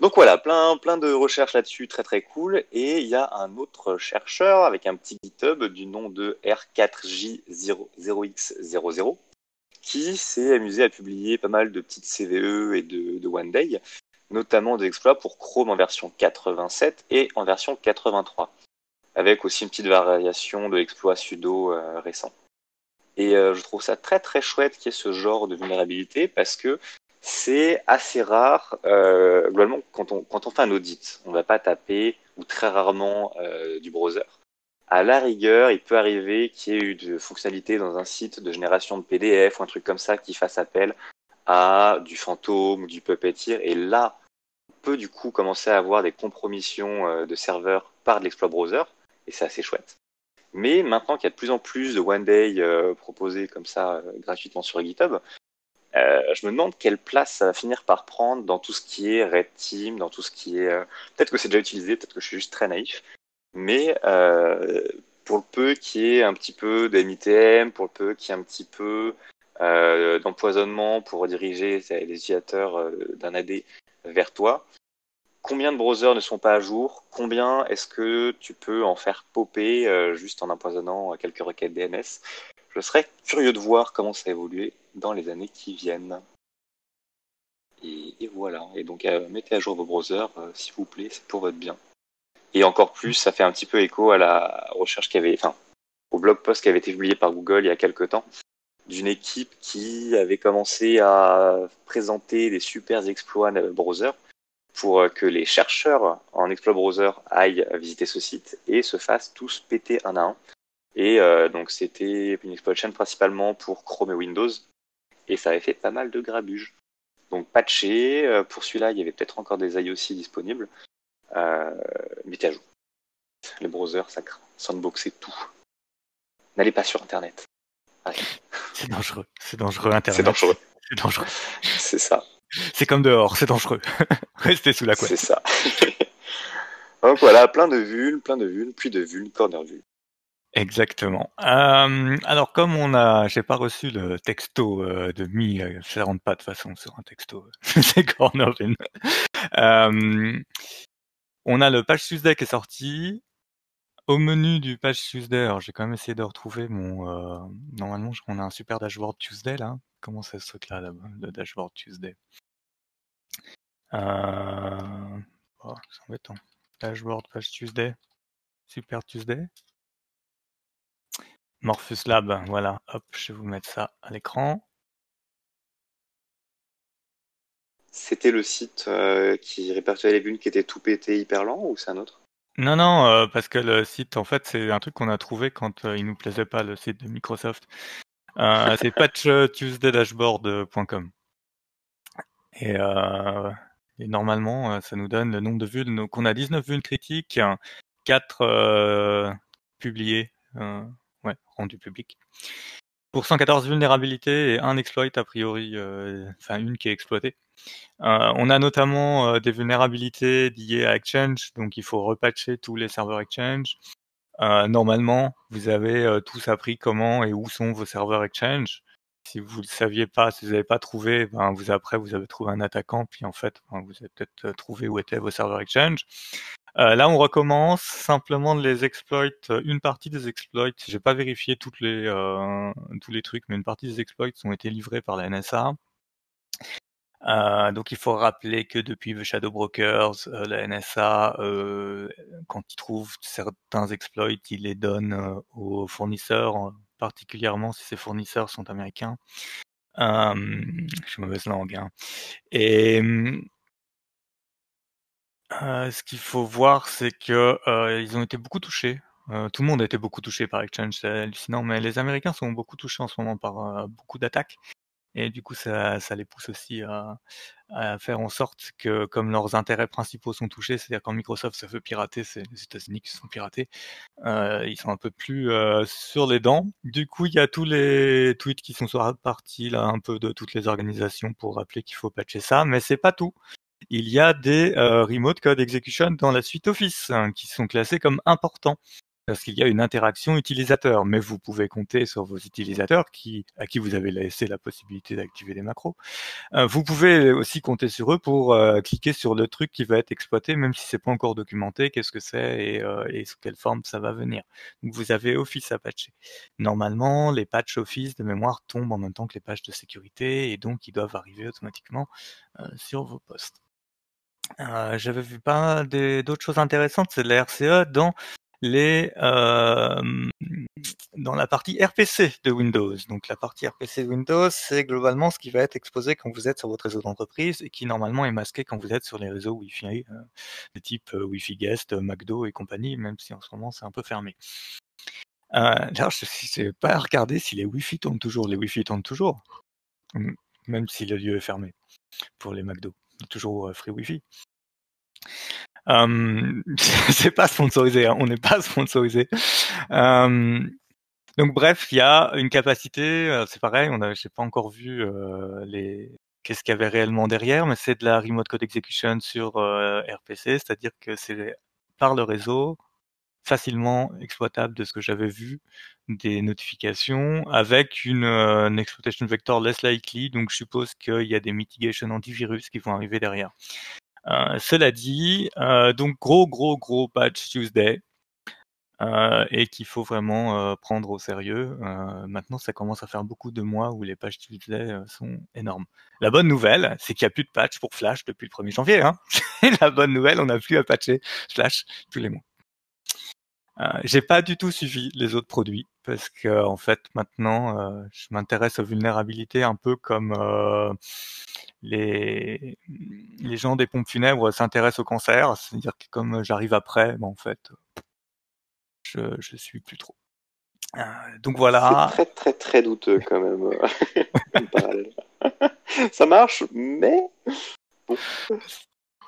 Donc voilà, plein, plein de recherches là-dessus, très très cool. Et il y a un autre chercheur avec un petit GitHub du nom de R4J0X00 qui s'est amusé à publier pas mal de petites CVE et de, de One Day, notamment des exploits pour Chrome en version 87 et en version 83, avec aussi une petite variation de l'exploit sudo euh, récent. Et euh, je trouve ça très très chouette qu'il y ait ce genre de vulnérabilité parce que c'est assez rare. Euh, globalement, quand on, quand on fait un audit, on va pas taper, ou très rarement, euh, du browser. À la rigueur, il peut arriver qu'il y ait eu de fonctionnalités dans un site de génération de PDF ou un truc comme ça qui fasse appel à du fantôme ou du puppeteer. Et là, on peut du coup commencer à avoir des compromissions euh, de serveurs par de l'exploit browser. Et c'est assez chouette. Mais maintenant qu'il y a de plus en plus de One Day euh, proposés comme ça euh, gratuitement sur GitHub, euh, je me demande quelle place ça va finir par prendre dans tout ce qui est Red Team, dans tout ce qui est... euh, Peut-être que c'est déjà utilisé, peut-être que je suis juste très naïf, mais euh, pour le peu qu'il y ait un petit peu d'MITM, pour le peu qu'il y ait un petit peu d'empoisonnement pour rediriger les utilisateurs d'un AD vers toi, combien de browsers ne sont pas à jour? Combien est-ce que tu peux en faire popper euh, juste en empoisonnant quelques requêtes DNS Je serais curieux de voir comment ça évolue dans les années qui viennent. Et, voilà. Et donc, euh, mettez à jour vos browsers, euh, s'il vous plaît, c'est pour votre bien. Et encore plus, ça fait un petit peu écho à la recherche qui avait, enfin, au blog post qui avait été publié par Google il y a quelques temps, d'une équipe qui avait commencé à présenter des super exploits browser pour euh, que les chercheurs en exploit browser aillent visiter ce site et se fassent tous péter un à un. Et euh, donc c'était une exploitation principalement pour Chrome et Windows, et ça avait fait pas mal de grabuge. Donc patché, euh, pour celui-là il y avait peut-être encore des IOC disponibles, euh, mettez à jour. Les browsers, ça craint. Sandbox, c'est tout. N'allez pas sur Internet. C'est dangereux. C'est dangereux, Internet. C'est dangereux. C'est dangereux. C'est ça. C'est comme dehors, c'est dangereux. Restez sous la couette. C'est ça. Donc voilà, plein de vulnes, plein de vulnes, puis de vulnes, corner vulnes. Exactement. Euh, alors comme on a, j'ai pas reçu le texto euh, de Mi, euh, ça rentre pas de façon sur un texto. c'est corner vulne. Euh, on a le patch Tuesday qui est sorti. Au menu du patch Tuesday, j'ai quand même essayé de retrouver mon. Euh, normalement, on a un super dashboard Tuesday là. Comment c'est ce truc-là, là, le dashboard Tuesday? Euh... oh, C'est embêtant. Dashboard patch Tuesday, super Tuesday. Morpheus Lab, voilà. Hop, je vais vous mettre ça à l'écran. C'était le site euh, qui répertoriait les vulnes qui était tout pété hyper lent ou c'est un autre? Non, non, euh, parce que le site, en fait, c'est un truc qu'on a trouvé quand euh, il nous plaisait pas, le site de Microsoft. Euh, c'est patchtuesdaydashboard.com. Et, euh, et normalement, euh, ça nous donne le nombre de vulnes. Donc, on a 19 vulnes critiques, 4 euh, publiées, ouais, rendues publiques. Pour 114 vulnérabilités et un exploit a priori, enfin une qui est exploitée. Euh, on a notamment euh, des vulnérabilités liées à Exchange, donc il faut repatcher tous les serveurs Exchange. Euh, normalement, vous avez tous appris comment et où sont vos serveurs Exchange. Si vous ne saviez pas, si vous n'avez pas trouvé, ben vous après vous avez trouvé un attaquant, puis en fait ben, vous avez peut-être trouvé où étaient vos serveurs Exchange. Là, on recommence simplement les exploits, une partie des exploits. J'ai pas vérifié toutes tous les trucs, mais une partie des exploits ont été livrés par la NSA. Euh, donc il faut rappeler que depuis The Shadow Brokers, euh, la NSA, euh, quand il trouve certains exploits, il les donne euh, aux fournisseurs, particulièrement si ces fournisseurs sont américains. Euh, je suis mauvaise langue. Hein. Et euh, ce qu'il faut voir, c'est que ils ont été beaucoup touchés. Tout le monde a été beaucoup touché par Exchange, c'est hallucinant, mais les Américains sont beaucoup touchés en ce moment par beaucoup d'attaques. Et du coup, ça, les pousse aussi à, faire en sorte que, comme leurs intérêts principaux sont touchés, c'est-à-dire quand Microsoft se fait pirater, c'est les États-Unis qui se font pirater, euh, ils sont un peu plus euh, sur les dents. Du coup, il y a tous les tweets qui sont partis là, un peu de toutes les organisations pour rappeler qu'il faut patcher ça, mais c'est pas tout il y a des euh, remote code execution dans la suite Office hein, qui sont classés comme importants parce qu'il y a une interaction utilisateur, mais vous pouvez compter sur vos utilisateurs qui, à qui vous avez laissé la possibilité d'activer des macros. Euh, vous pouvez aussi compter sur eux pour euh, cliquer sur le truc qui va être exploité, même si c'est pas encore documenté, qu'est-ce que c'est et, euh, et, sous quelle forme ça va venir. Donc vous avez Office à patcher. Normalement, les patchs Office de mémoire tombent en même temps que les patchs de sécurité et donc ils doivent arriver automatiquement sur vos postes. J'avais vu pas d'autres choses intéressantes, c'est de la RCE dans les euh, dans la partie RPC de Windows. Donc la partie RPC de Windows, c'est globalement ce qui va être exposé quand vous êtes sur votre réseau d'entreprise et qui normalement est masqué quand vous êtes sur les réseaux Wi-Fi euh, de type euh, Wi-Fi Guest, McDo et compagnie, même si en ce moment c'est un peu fermé. D'ailleurs, je n'ai pas regardé si les Wi-Fi tournent toujours. Les Wi-Fi tournent toujours, même si le lieu est fermé pour les McDo. Toujours Free Wi-Fi. Euh, c'est pas sponsorisé, hein, on n'est pas sponsorisé. Euh, donc bref, il y a une capacité, c'est pareil, on a, j'ai pas encore vu euh, les qu'est-ce qu'il y avait réellement derrière, mais c'est de la remote code execution sur RPC, c'est-à-dire que c'est par le réseau facilement exploitable de ce que j'avais vu des notifications avec une, une, exploitation vector less likely, donc je suppose qu'il y a des mitigations antivirus qui vont arriver derrière. Euh, cela dit, euh, donc gros gros gros patch Tuesday euh, et qu'il faut vraiment prendre au sérieux. maintenant, ça commence à faire beaucoup de mois où les patchs Tuesday sont énormes. La bonne nouvelle, c'est qu'il n'y a plus de patch pour Flash depuis le 1er janvier. Hein la bonne nouvelle, on n'a plus à patcher Flash tous les mois. Euh, j'ai pas du tout suivi les autres produits parce que en fait maintenant euh, je m'intéresse aux vulnérabilités un peu comme euh, les gens des pompes funèbres s'intéressent au cancer, c'est-à-dire que comme j'arrive après, ben, en fait je suis plus trop. donc voilà. Très très très douteux quand même. ça marche, mais.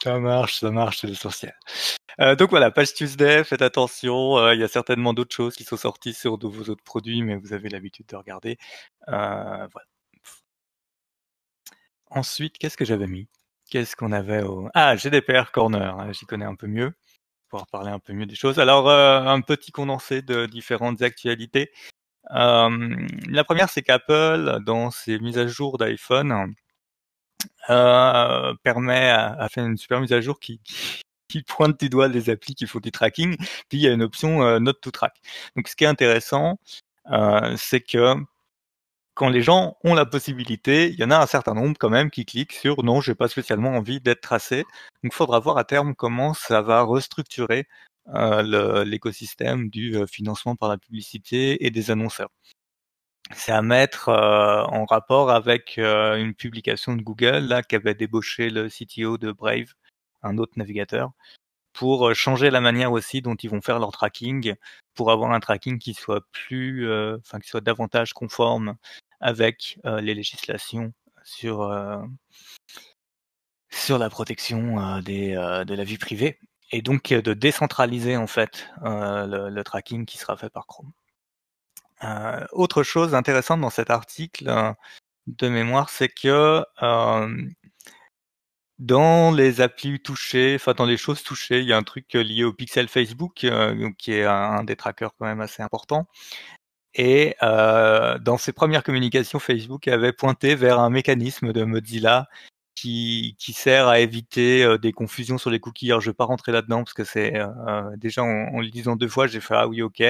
Ça marche, ça marche, c'est l'essentiel. Euh, donc voilà, page Tuesday, faites attention. euh, Il y a certainement d'autres choses qui sont sorties sur vos autres produits, mais vous avez l'habitude de regarder. Euh, voilà. Ensuite, qu'est-ce que j'avais mis? Qu'est-ce qu'on avait au... Ah, GDPR Corner, hein, j'y connais un peu mieux, pouvoir parler un peu mieux des choses. Alors, euh, un petit condensé de différentes actualités. La première, c'est qu'Apple, dans ses mises à jour d'iPhone, euh, permet à, faire une super mise à jour qui, qui pointe du doigt les applis qui font du tracking. Puis il y a une option euh, Note to Track. Donc, ce qui est intéressant, euh, c'est que quand les gens ont la possibilité, il y en a un certain nombre quand même qui cliquent sur non, j'ai pas spécialement envie d'être tracé. Donc, faudra voir à terme comment ça va restructurer euh, l'écosystème du euh, financement par la publicité et des annonceurs. C'est à mettre euh, en rapport avec euh, une publication de Google là qui avait débauché le CTO de Brave, un autre navigateur, pour euh, changer la manière aussi dont ils vont faire leur tracking, pour avoir un tracking qui soit plus, enfin qui soit davantage conforme avec les législations sur sur la protection de la vie privée et donc de décentraliser en fait le, tracking qui sera fait par Chrome. Euh, autre chose intéressante dans cet article euh, de mémoire, c'est que dans les applis touchées, enfin dans les choses touchées, il y a un truc lié au pixel Facebook qui est un des trackers quand même assez important. Et euh, dans ses premières communications, Facebook avait pointé vers un mécanisme de Mozilla qui, qui sert à éviter euh, des confusions sur les cookies. Alors, je vais pas rentrer là-dedans parce que c'est euh, déjà en, en, le disant deux fois, j'ai fait ah oui ok.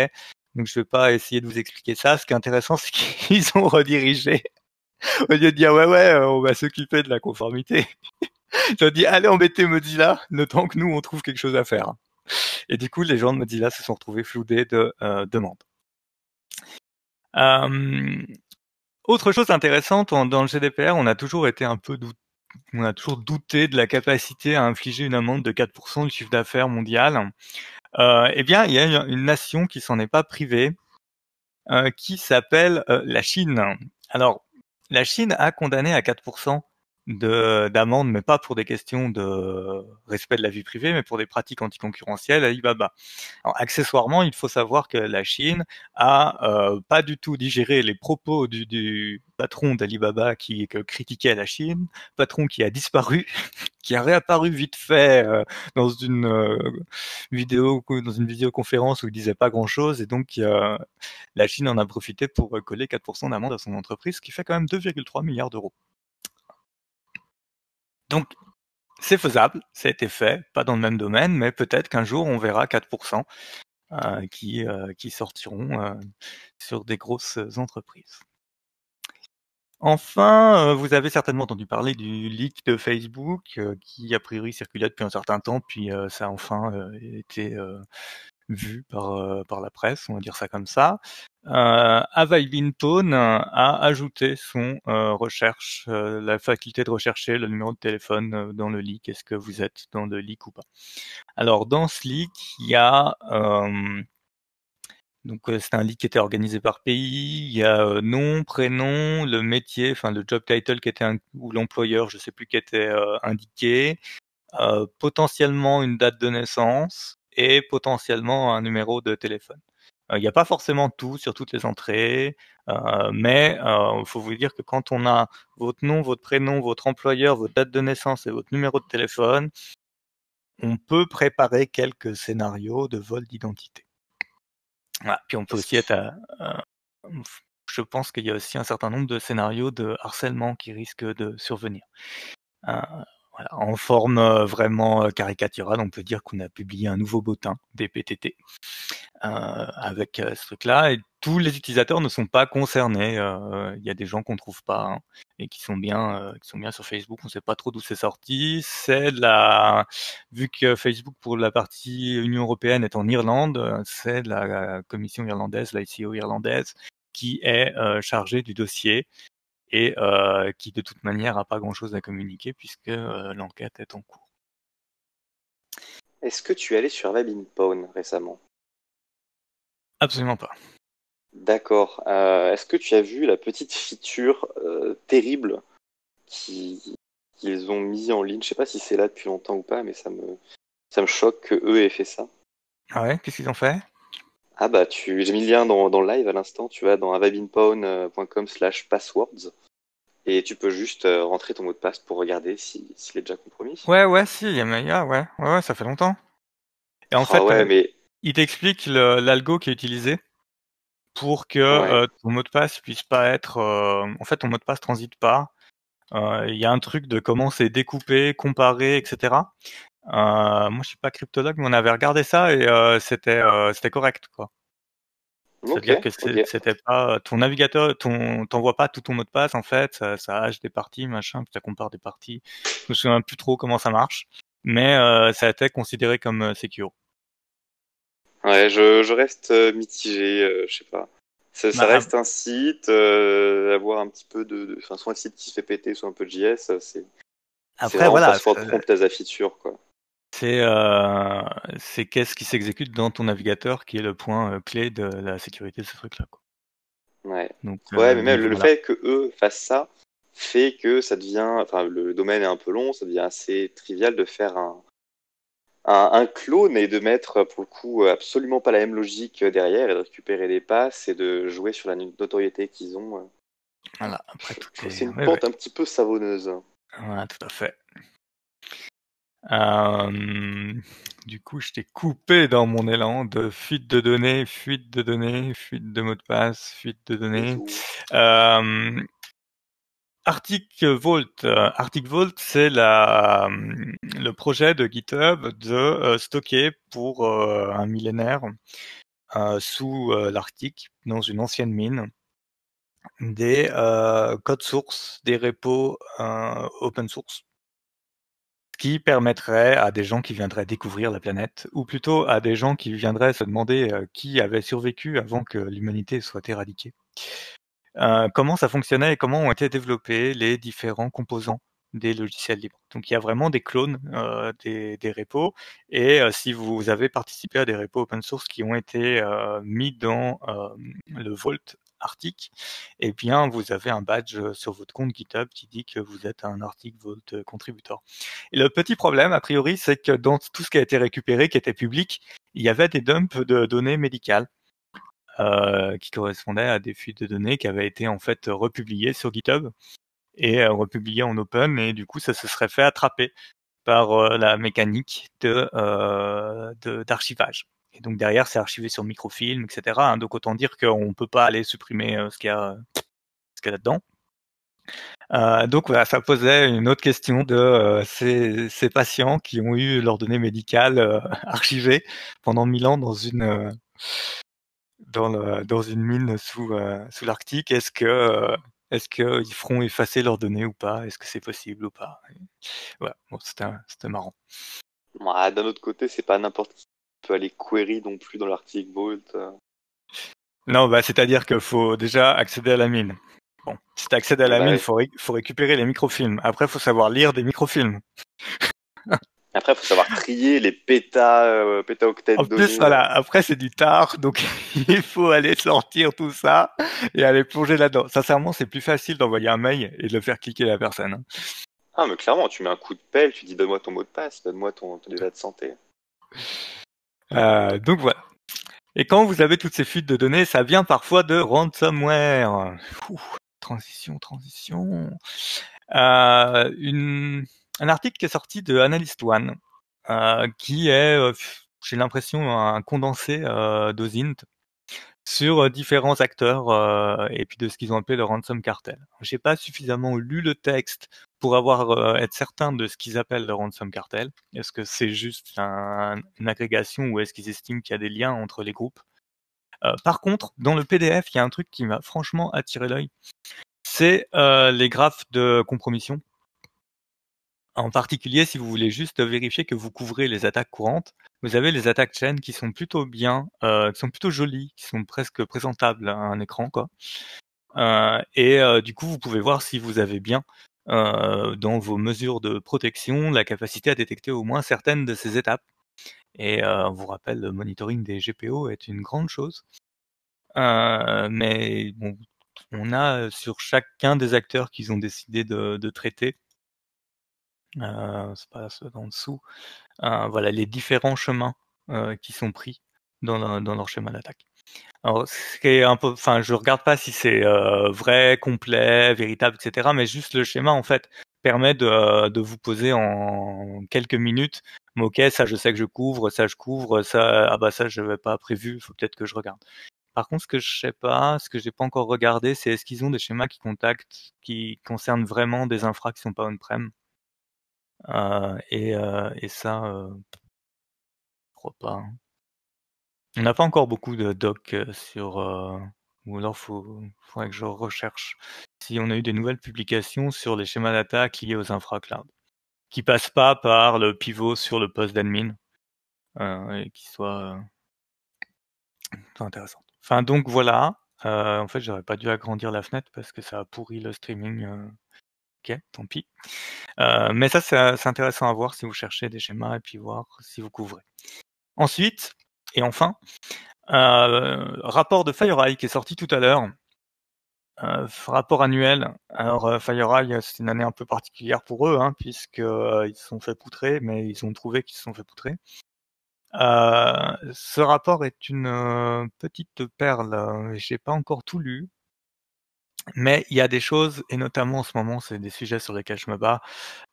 Donc je vais pas essayer de vous expliquer ça. Ce qui est intéressant, c'est qu'ils ont redirigé au lieu de dire ouais ouais, on va s'occuper de la conformité. Ils ont dit allez embêter Mozilla, le temps que nous on trouve quelque chose à faire. Et du coup, les gens de Mozilla se sont retrouvés floudés de euh, demandes. Euh, autre chose intéressante, dans le GDPR, on a toujours été un peu doute, on a toujours douté de la capacité à infliger une amende de 4% du chiffre d'affaires mondial. Euh, eh bien, il y a une nation qui s'en est pas privée, euh, qui s'appelle euh, la Chine. Alors, la Chine a condamné à 4% d'amende, mais pas pour des questions de respect de la vie privée, mais pour des pratiques anticoncurrentielles Alibaba. Alors, accessoirement, il faut savoir que la Chine a euh, pas du tout digéré les propos du, du patron d'Alibaba qui critiquait la Chine, patron qui a disparu, qui a réapparu vite fait euh, dans une euh, vidéo, dans une vidéoconférence où il disait pas grand chose, et donc la Chine en a profité pour coller 4% d'amende à son entreprise, ce qui fait quand même 2,3 milliards d'euros. Donc, c'est faisable, ça a été fait, pas dans le même domaine, mais peut-être qu'un jour on verra 4% euh, qui, euh, qui sortiront euh, sur des grosses entreprises. Enfin, vous avez certainement entendu parler du leak de Facebook qui a priori circulait depuis un certain temps, puis ça a enfin été vu par, par la presse, on va dire ça comme ça. Euh, Avail Tone a ajouté son euh, recherche, euh, la faculté de rechercher le numéro de téléphone euh, dans le leak. Est-ce que vous êtes dans le leak ou pas? Alors dans ce leak, il y a euh, donc c'est un leak qui était organisé par pays. Il y a nom, prénom, le métier, enfin le job title qui était ou l'employeur, je sais plus qui était indiqué, potentiellement une date de naissance et potentiellement un numéro de téléphone. Il n'y a pas forcément tout sur toutes les entrées, euh, mais il euh, faut vous dire que quand on a votre nom, votre prénom, votre employeur, votre date de naissance et votre numéro de téléphone, on peut préparer quelques scénarios de vol d'identité. Puis on peut aussi être à, je pense qu'il y a aussi un certain nombre de scénarios de harcèlement qui risquent de survenir. Euh, voilà, en forme vraiment caricaturale, on peut dire qu'on a publié un nouveau bottin, BPTT, euh, avec ce truc-là. Et tous les utilisateurs ne sont pas concernés. Il y a des gens qu'on trouve pas hein, et qui sont bien, qui sont bien sur Facebook. On ne sait pas trop d'où c'est sorti. C'est la, vu que Facebook pour la partie Union européenne est en Irlande, c'est la commission irlandaise, l'ICO irlandaise, qui est chargée du dossier et euh, qui de toute manière n'a pas grand-chose à communiquer puisque euh, l'enquête est en cours. Est-ce que tu es allé sur WebInPwn récemment? Absolument pas. D'accord. Euh, Est-ce que tu as vu la petite feature terrible qu'ils ont mis en ligne? Je sais pas si c'est là depuis longtemps ou pas, mais ça me Ça me choque que eux aient fait ça. Ah ouais, qu'est-ce qu'ils ont fait? Ah bah, tu... j'ai mis le lien dans, dans le live à l'instant. Tu vas dans avabinpawn.com slash passwords et tu peux juste euh, rentrer ton mot de passe pour regarder s'il est déjà compromis. Ouais, ouais, si, il y a meilleur, ouais, ouais, ouais, ça fait longtemps. Et en Ah fait, ouais, euh, mais il t'explique l'algo qui est utilisé pour que Ouais. euh, ton mot de passe puisse pas être. euh, en fait, ton mot de passe transite pas. Il y a un truc de comment c'est découpé, comparé, etc. Euh, moi, je suis pas cryptologue, mais on avait regardé ça et euh, c'était euh, c'était correct, quoi. C'est-à-dire que c'était pas ton navigateur, ton t'envoies pas tout ton mot de passe en fait, ça, ça hache des parties, machin, puis ça compare des parties. Je me souviens plus trop comment ça marche, mais ça a été considéré comme secure. Ouais, je, je reste mitigé, je sais pas. Ça, ça Bah, reste un site, avoir un petit peu de, de- enfin, soit un site qui se fait péter, soit un peu de JS, c'est Après voilà, password c'est- prompt as a feature, quoi. C'est euh, c'est qu'est-ce qui s'exécute dans ton navigateur qui est le point euh, clé de la sécurité de ce truc-là. Ouais. Donc Ouais, euh, mais même le fait que eux fassent ça fait que ça devient, enfin, le domaine est un peu long, ça devient assez trivial de faire un, un, un clone et de mettre pour le coup absolument pas la même logique derrière et de récupérer des passes et de jouer sur la notoriété qu'ils ont. Voilà. Après tout est- c'est une ouais, pente un petit peu savonneuse. Voilà, tout à fait. Euh, du coup, je t'ai coupé dans mon élan de fuite de données, fuite de données, fuite de mots de passe, fuite de données. Euh, Arctic Vault, euh, Arctic Vault, c'est la le projet de GitHub de euh, stocker pour un millénaire sous l'Arctique, dans une ancienne mine, des codes sources, des repos open source, ce qui permettrait à des gens qui viendraient découvrir la planète, ou plutôt à des gens qui viendraient se demander euh, qui avait survécu avant que l'humanité soit éradiquée. Euh, comment ça fonctionnait et comment ont été développés les différents composants des logiciels libres? Donc il y a vraiment des clones euh, des, repos et si vous avez participé à des repos open source qui ont été mis dans le Vault Arctic, eh bien vous avez un badge sur votre compte GitHub qui dit que vous êtes un Arctic Vault contributor. Et le petit problème, a priori, c'est que dans tout ce qui a été récupéré, qui était public, il y avait des dumps de données médicales euh, qui correspondaient à des fuites de données qui avaient été en fait republiées sur GitHub et euh, republiées en open et du coup ça se serait fait attraper par euh, la mécanique euh, de- d'archivage. Et donc derrière c'est archivé sur microfilm, etc. hein. donc autant dire qu'on peut pas aller supprimer euh, ce qu'il y a là-dedans. Euh, donc voilà, ça posait une autre question de euh, ces, patients qui ont eu leurs données médicales archivées pendant mille ans dans une mine sous, l'Arctique. Est-ce qu'ils feront effacer leurs données ou pas? Est-ce que c'est possible ou pas? Voilà, c'était marrant. D'un autre côté, c'est pas n'importe qui peut aller query non plus dans l'Arctic Vault. euh. Non, bah c'est-à-dire qu'il faut déjà accéder à la mine. Bon, si tu accèdes à la Bah mine, oui. faut, ré- faut récupérer les microfilms. Après, faut savoir lire des microfilms. Après, il faut savoir trier les péta, euh, pétaoctets En plus, voilà, après c'est du tard, donc il faut aller sortir tout ça et aller plonger là-dedans. Sincèrement, c'est plus facile d'envoyer un mail et de le faire cliquer la personne. hein. Ah, mais clairement, tu mets un coup de pelle, tu dis donne-moi ton mot de passe, donne-moi ton, ton état de santé. Euh, donc voilà. Et quand vous avez toutes ces fuites de données, ça vient parfois de ransomware. Ouh, transition, transition. Euh, une, un article qui est sorti de Analyst One, euh, qui est, euh, j'ai l'impression, un condensé euh, d'OSINT sur euh, différents acteurs euh, et puis de ce qu'ils ont appelé le ransom cartel. J'ai pas suffisamment lu le texte pour avoir euh, être certain de ce qu'ils appellent le ransom cartel. Est-ce que c'est juste un- une agrégation ou est-ce qu'ils estiment qu'il y a des liens entre les groupes? Par contre, dans le PDF, il y a un truc qui m'a franchement attiré l'œil. C'est les graphes de compromission. En particulier, si vous voulez juste vérifier que vous couvrez les attaques courantes, vous avez les attaques chaînes qui sont plutôt bien, euh, qui sont plutôt jolies, qui sont presque présentables à un écran, quoi. Euh, et euh, du coup, vous pouvez voir si vous avez bien dans vos mesures de protection la capacité à détecter au moins certaines de ces étapes. Et on vous rappelle, le monitoring des GPO est une grande chose. Mais on a sur chacun des acteurs qu'ils ont décidé de traiter euh, c'est pas ceux d'en dessous, euh, voilà les différents chemins euh, qui sont pris dans, leur schéma d'attaque. Alors, ce qui est un peu, enfin, je regarde pas si c'est euh, vrai, complet, véritable, etc. Mais juste le schéma, en fait, permet de, de vous poser en quelques minutes. Ok, ça, je sais que je couvre, ça, je couvre, ça, ah bah ça, je n'avais pas prévu. Faut peut-être que je regarde. Par contre, ce que je sais pas, ce que j'ai pas encore regardé, c'est est-ce qu'ils ont des schémas qui contactent, qui concernent vraiment des infractions qui sont pas on-prem? Euh, et, euh, et ça, euh, je crois pas. Hein. On n'a pas encore beaucoup de docs euh, sur. Euh, ou alors, faut, faudrait que je recherche si on a eu des nouvelles publications sur les schémas d'attaque liés aux infracloud, qui passent pas par le pivot sur le poste d'admin euh, et qui soient euh, intéressantes. Enfin, donc voilà. Euh, en fait, j'aurais pas dû agrandir la fenêtre parce que ça a pourri le streaming. Ok, tant pis. mais ça, c'est intéressant à voir si vous cherchez des schémas et puis voir si vous couvrez. Ensuite, et enfin, euh, rapport de FireEye qui est sorti tout à l'heure. Euh, rapport annuel. Alors euh, FireEye, c'est une année un peu particulière pour eux, hein, puisqu'ils euh, se sont fait poutrer, mais ils ont trouvé qu'ils se sont fait poutrer. Euh, ce rapport est une euh, petite perle. J'ai pas encore tout lu, mais il y a des choses, et notamment en ce moment, c'est des sujets sur lesquels je me bats,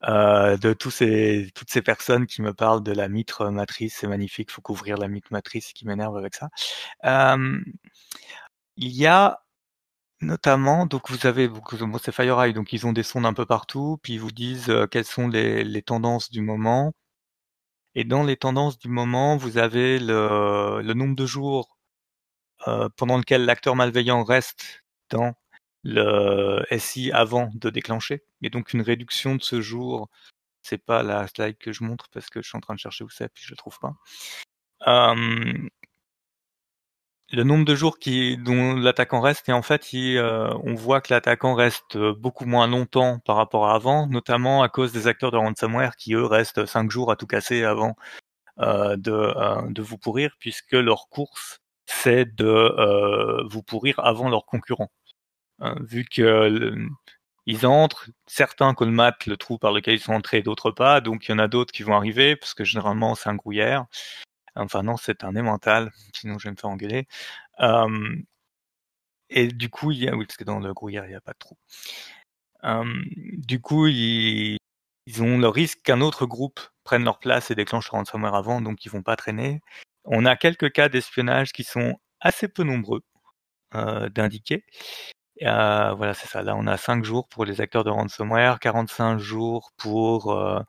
euh, de tous ces, toutes ces personnes qui me parlent de la mitre matrice, c'est magnifique, faut couvrir la mitre matrice, qui m'énerve avec ça. Euh, il y a notamment, donc vous avez, moi c'est FireEye, donc ils ont des sondes un peu partout, puis ils vous disent euh, quelles sont les, les, tendances du moment. Et dans les tendances du moment, vous avez le, le nombre de jours euh, pendant lequel l'acteur malveillant reste dans le SI avant de déclencher. Et donc une réduction de ce jour, c'est pas la slide que je montre parce que je suis en train de chercher où c'est puis je le trouve pas. Euh, le nombre de jours dont l'attaquant reste et en fait euh, on voit que l'attaquant reste beaucoup moins longtemps par rapport à avant, notamment à cause des acteurs de ransomware qui eux restent 5 jours à tout casser avant euh, de, euh, de vous pourrir puisque leur course c'est de euh, vous pourrir avant leurs concurrents. Hein, vu que ils entrent, certains colmatent le trou par lequel ils sont entrés, d'autres pas, donc il y en a d'autres qui vont arriver, parce que généralement c'est un grouillère. Enfin non, c'est un émental, sinon je vais me faire engueuler. Euh, et du coup, il y a, oui, parce que dans le grouillère, il n'y a pas de trou. Euh, du coup, ils, ont le risque qu'un autre groupe prenne leur place et déclenche le ransomware avant, donc ils vont pas traîner. On a quelques cas d'espionnage qui sont assez peu nombreux euh, d'indiquer. Euh, voilà, c'est ça. Là, on a 5 jours pour les acteurs de ransomware, 45 jours pour euh,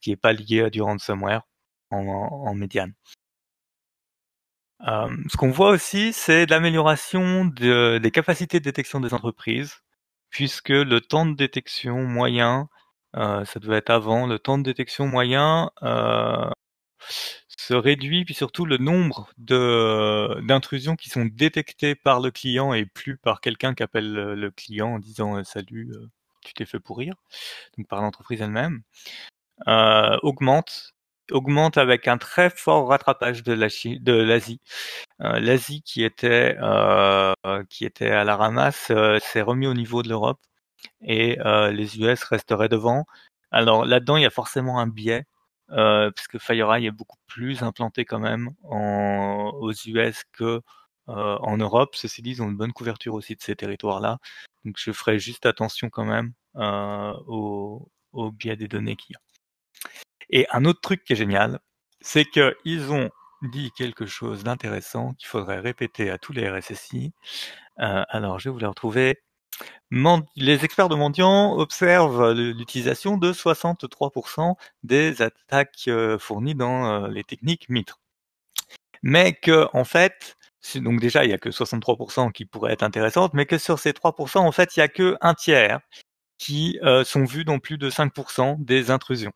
qui est pas lié à du ransomware en, en médiane. Euh, ce qu'on voit aussi, c'est l'amélioration de, des capacités de détection des entreprises, puisque le temps de détection moyen, ça devait être avant, le temps de détection moyen se réduit, puis surtout le nombre d'intrusions qui sont détectées par le client et plus par quelqu'un qui appelle le, client en disant euh, salut, euh, tu t'es fait pourrir, donc par l'entreprise elle-même, euh, augmente augmente avec un très fort rattrapage de l'Asie. L'Asie qui était qui était à la ramasse s'est remis au niveau de l'Europe et les US resteraient devant. Alors là-dedans, il y a forcément un biais euh, parce que FireEye est beaucoup plus implanté quand même aux US que euh, en Europe. Ceci dit, ils ont une bonne couverture aussi de ces territoires-là. Donc je ferai juste attention quand même euh, au, biais des données qu'il y a. Et un autre truc qui est génial, c'est qu'ils ont dit quelque chose d'intéressant qu'il faudrait répéter à tous les RSSI. Alors, je vais vous les retrouver les experts de mendiants observent l'utilisation de 63% des attaques euh, fournies dans euh, les techniques mitres. Mais que, en fait, donc déjà, il n'y a que 63% qui pourraient être intéressantes, mais que sur ces 3%, en fait, il n'y a que un tiers qui euh, sont vus dans plus de 5% des intrusions.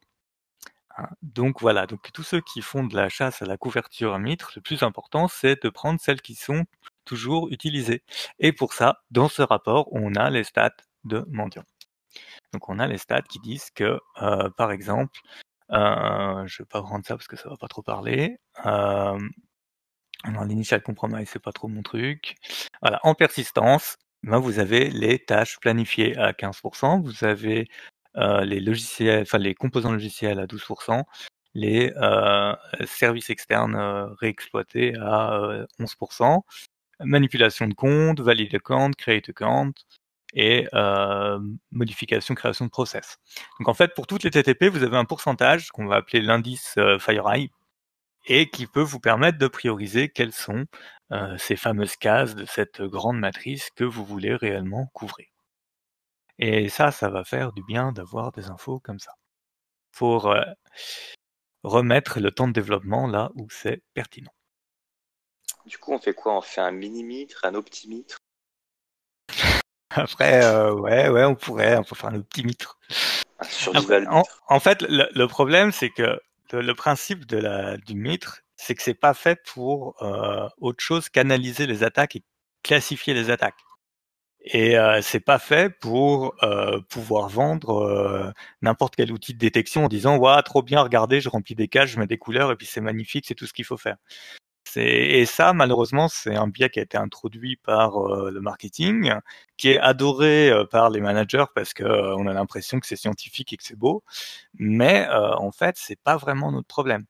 Hein, donc voilà, donc tous ceux qui font de la chasse à la couverture mitre, le plus important, c'est de prendre celles qui sont toujours utilisé. Et pour ça, dans ce rapport, on a les stats de mendiants. Donc on a les stats qui disent que, euh, par exemple, euh, je vais pas prendre ça parce que ça va pas trop parler. Euh, l'initial compromise, c'est pas trop mon truc. Voilà, en persistance, ben vous avez les tâches planifiées à 15%, vous avez les logiciels, les composants logiciels à 12%, les services externes réexploités à 11%, manipulation de compte, valide account, create account, et euh, modification, création de process. Donc en fait, pour toutes les TTP, vous avez un pourcentage qu'on va appeler l'indice euh, FireEye et qui peut vous permettre de prioriser quelles sont euh, ces fameuses cases de cette grande matrice que vous voulez réellement couvrir. Et ça, ça va faire du bien d'avoir des infos comme ça. Pour euh, remettre le temps de développement là où c'est pertinent. Du coup, on fait quoi? On fait un minimitre, un optimitre? Après, euh, ouais, ouais, on pourrait, on peut faire un optimitre. En, en, fait, le, problème, c'est que le, principe de la, du mitre, c'est que c'est pas fait pour euh, autre chose qu'analyser les attaques et classifier les attaques. Et euh, c'est pas fait pour euh, pouvoir vendre euh, n'importe quel outil de détection en disant waouh trop bien regardez je remplis des caches je mets des couleurs et puis c'est magnifique c'est tout ce qu'il faut faire et ça, malheureusement, c'est un biais qui a été introduit par euh, le marketing, qui est adoré euh, par les managers parce que euh, on a l'impression que c'est scientifique et que c'est beau, mais en fait, c'est pas vraiment notre problème.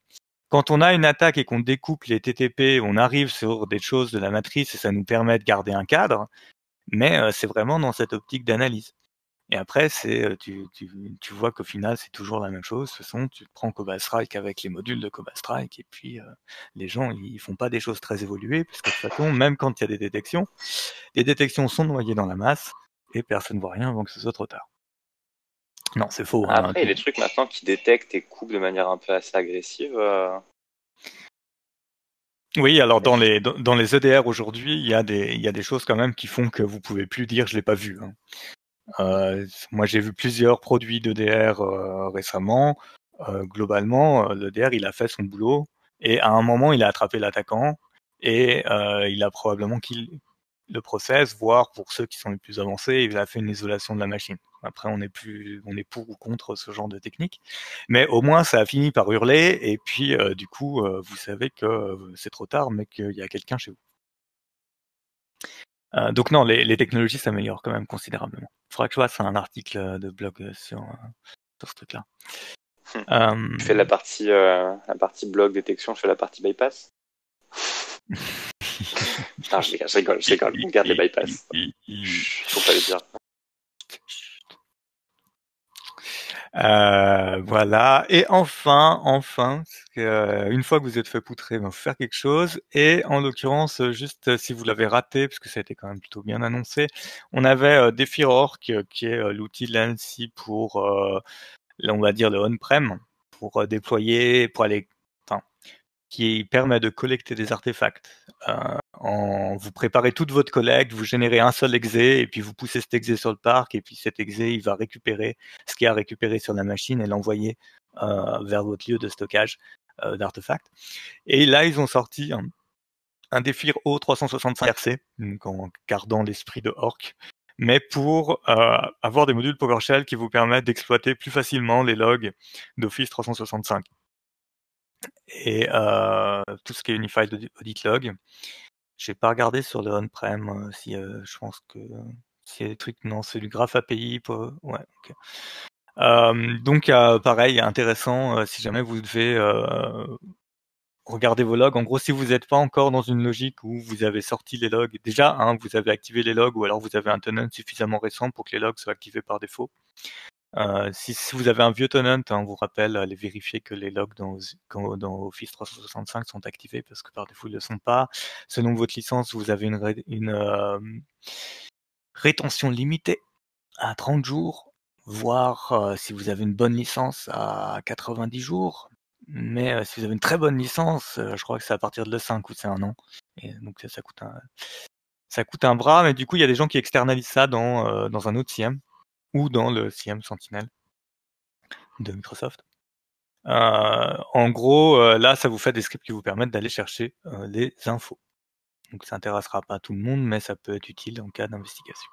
Quand on a une attaque et qu'on découpe les TTP, on arrive sur des choses de la matrice et ça nous permet de garder un cadre, mais c'est vraiment dans cette optique d'analyse. Et après, c'est tu, tu, tu vois qu'au final, c'est toujours la même chose. Ce sont, tu prends Cobalt Strike avec les modules de Cobalt Strike, et puis les gens, ils font pas des choses très évoluées, parce que de toute façon, même quand il y a des détections, les détections sont noyées dans la masse, et personne ne voit rien avant que ce soit trop tard. Non, c'est faux. Hein, après, il y a des trucs maintenant qui détectent et coupent de manière un peu assez agressive. Oui, alors dans les dans les EDR aujourd'hui, il y a des il y a des choses quand même qui font que vous pouvez plus dire je l'ai pas vu. Hein. Euh, moi, j'ai vu plusieurs produits d'EDR euh, récemment. Euh, globalement, l'EDR, il a fait son boulot et à un moment, il a attrapé l'attaquant et il a probablement qu'il le process, voire pour ceux qui sont les plus avancés, il a fait une isolation de la machine. Après, on est plus, on est pour ou contre ce genre de technique, mais au moins ça a fini par hurler et puis du coup, vous savez que c'est trop tard, mais qu'il y a quelqu'un chez vous. Euh, donc non, les, technologies s'améliorent quand même considérablement. Il faudra que je fasse un article de blog sur, euh, sur ce truc-là. Hum. Euh, tu fais la partie, la partie blog détection, je fais la partie bypass? Ah, je rigole, je rigole, je rigole. On garde les bypass. Faut pas les dire. Euh, voilà. Et enfin, enfin, euh, une fois que vous êtes fait poutrer, ben, faire quelque chose. Et en l'occurrence, juste euh, si vous l'avez raté, parce que ça a été quand même plutôt bien annoncé, on avait Defiorc, qui est l'outil de l'ANSI pour, on va dire, le on-prem, pour déployer, pour aller qui permet de collecter des artefacts. Euh, en, vous préparez toute votre collecte, vous générez un seul exé et puis vous poussez cet exé sur le parc et puis cet exé il va récupérer ce qu'il a récupéré sur la machine et l'envoyer euh, vers votre lieu de stockage euh, d'artefacts. Et là ils ont sorti un, un Defir O365RC, donc en gardant l'esprit de Orc, mais pour avoir des modules PowerShell qui vous permettent d'exploiter plus facilement les logs d'Office 365 et tout ce qui est Unified Audit Log. J'ai pas regardé sur le on-prem si je pense que a des trucs, non, c'est du Graph API. Ouais. Euh, donc pareil, intéressant si jamais vous devez regarder vos logs. En gros, si vous n'êtes pas encore dans une logique où vous avez sorti les logs, déjà, hein, vous avez activé les logs ou alors vous avez un tenant suffisamment récent pour que les logs soient activés par défaut. Euh, si, si, vous avez un vieux tenant, hein, on vous rappelle, allez vérifier que les logs dans, dans, Office 365 sont activés parce que par défaut ils ne le sont pas. Selon votre licence, vous avez une, une euh, rétention limitée à 30 jours, voire euh, si vous avez une bonne licence à 90 jours. Mais euh, si vous avez une très bonne licence, je crois que c'est à partir de le 5 ou c'est un an. Et donc ça, ça, coûte un ça coûte un bras, mais du coup il y a des gens qui externalisent ça dans, dans un autre CIEM ou dans le CM Sentinel de Microsoft. Euh, en gros, euh, là, ça vous fait des scripts qui vous permettent d'aller chercher euh, les infos. Donc ça intéressera pas tout le monde, mais ça peut être utile en cas d'investigation.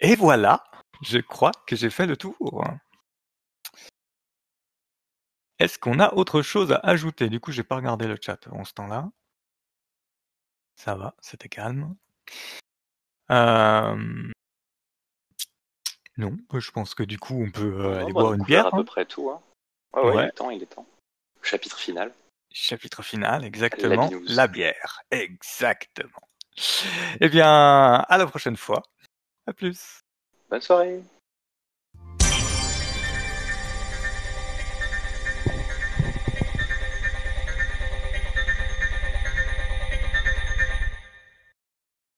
Et voilà, je crois que j'ai fait le tour. Est-ce qu'on a autre chose à ajouter? Du coup, j'ai pas regardé le chat en ce temps-là. Ça va, c'était calme. Non, je pense que du coup, on peut euh, aller boire une bière. à peu hein. près tout. Hein. Ouais, ouais, il est temps, il est temps. Chapitre final. Chapitre final, exactement. binouze. La bière, exactement. Eh bien, à la prochaine fois. À plus. Bonne soirée.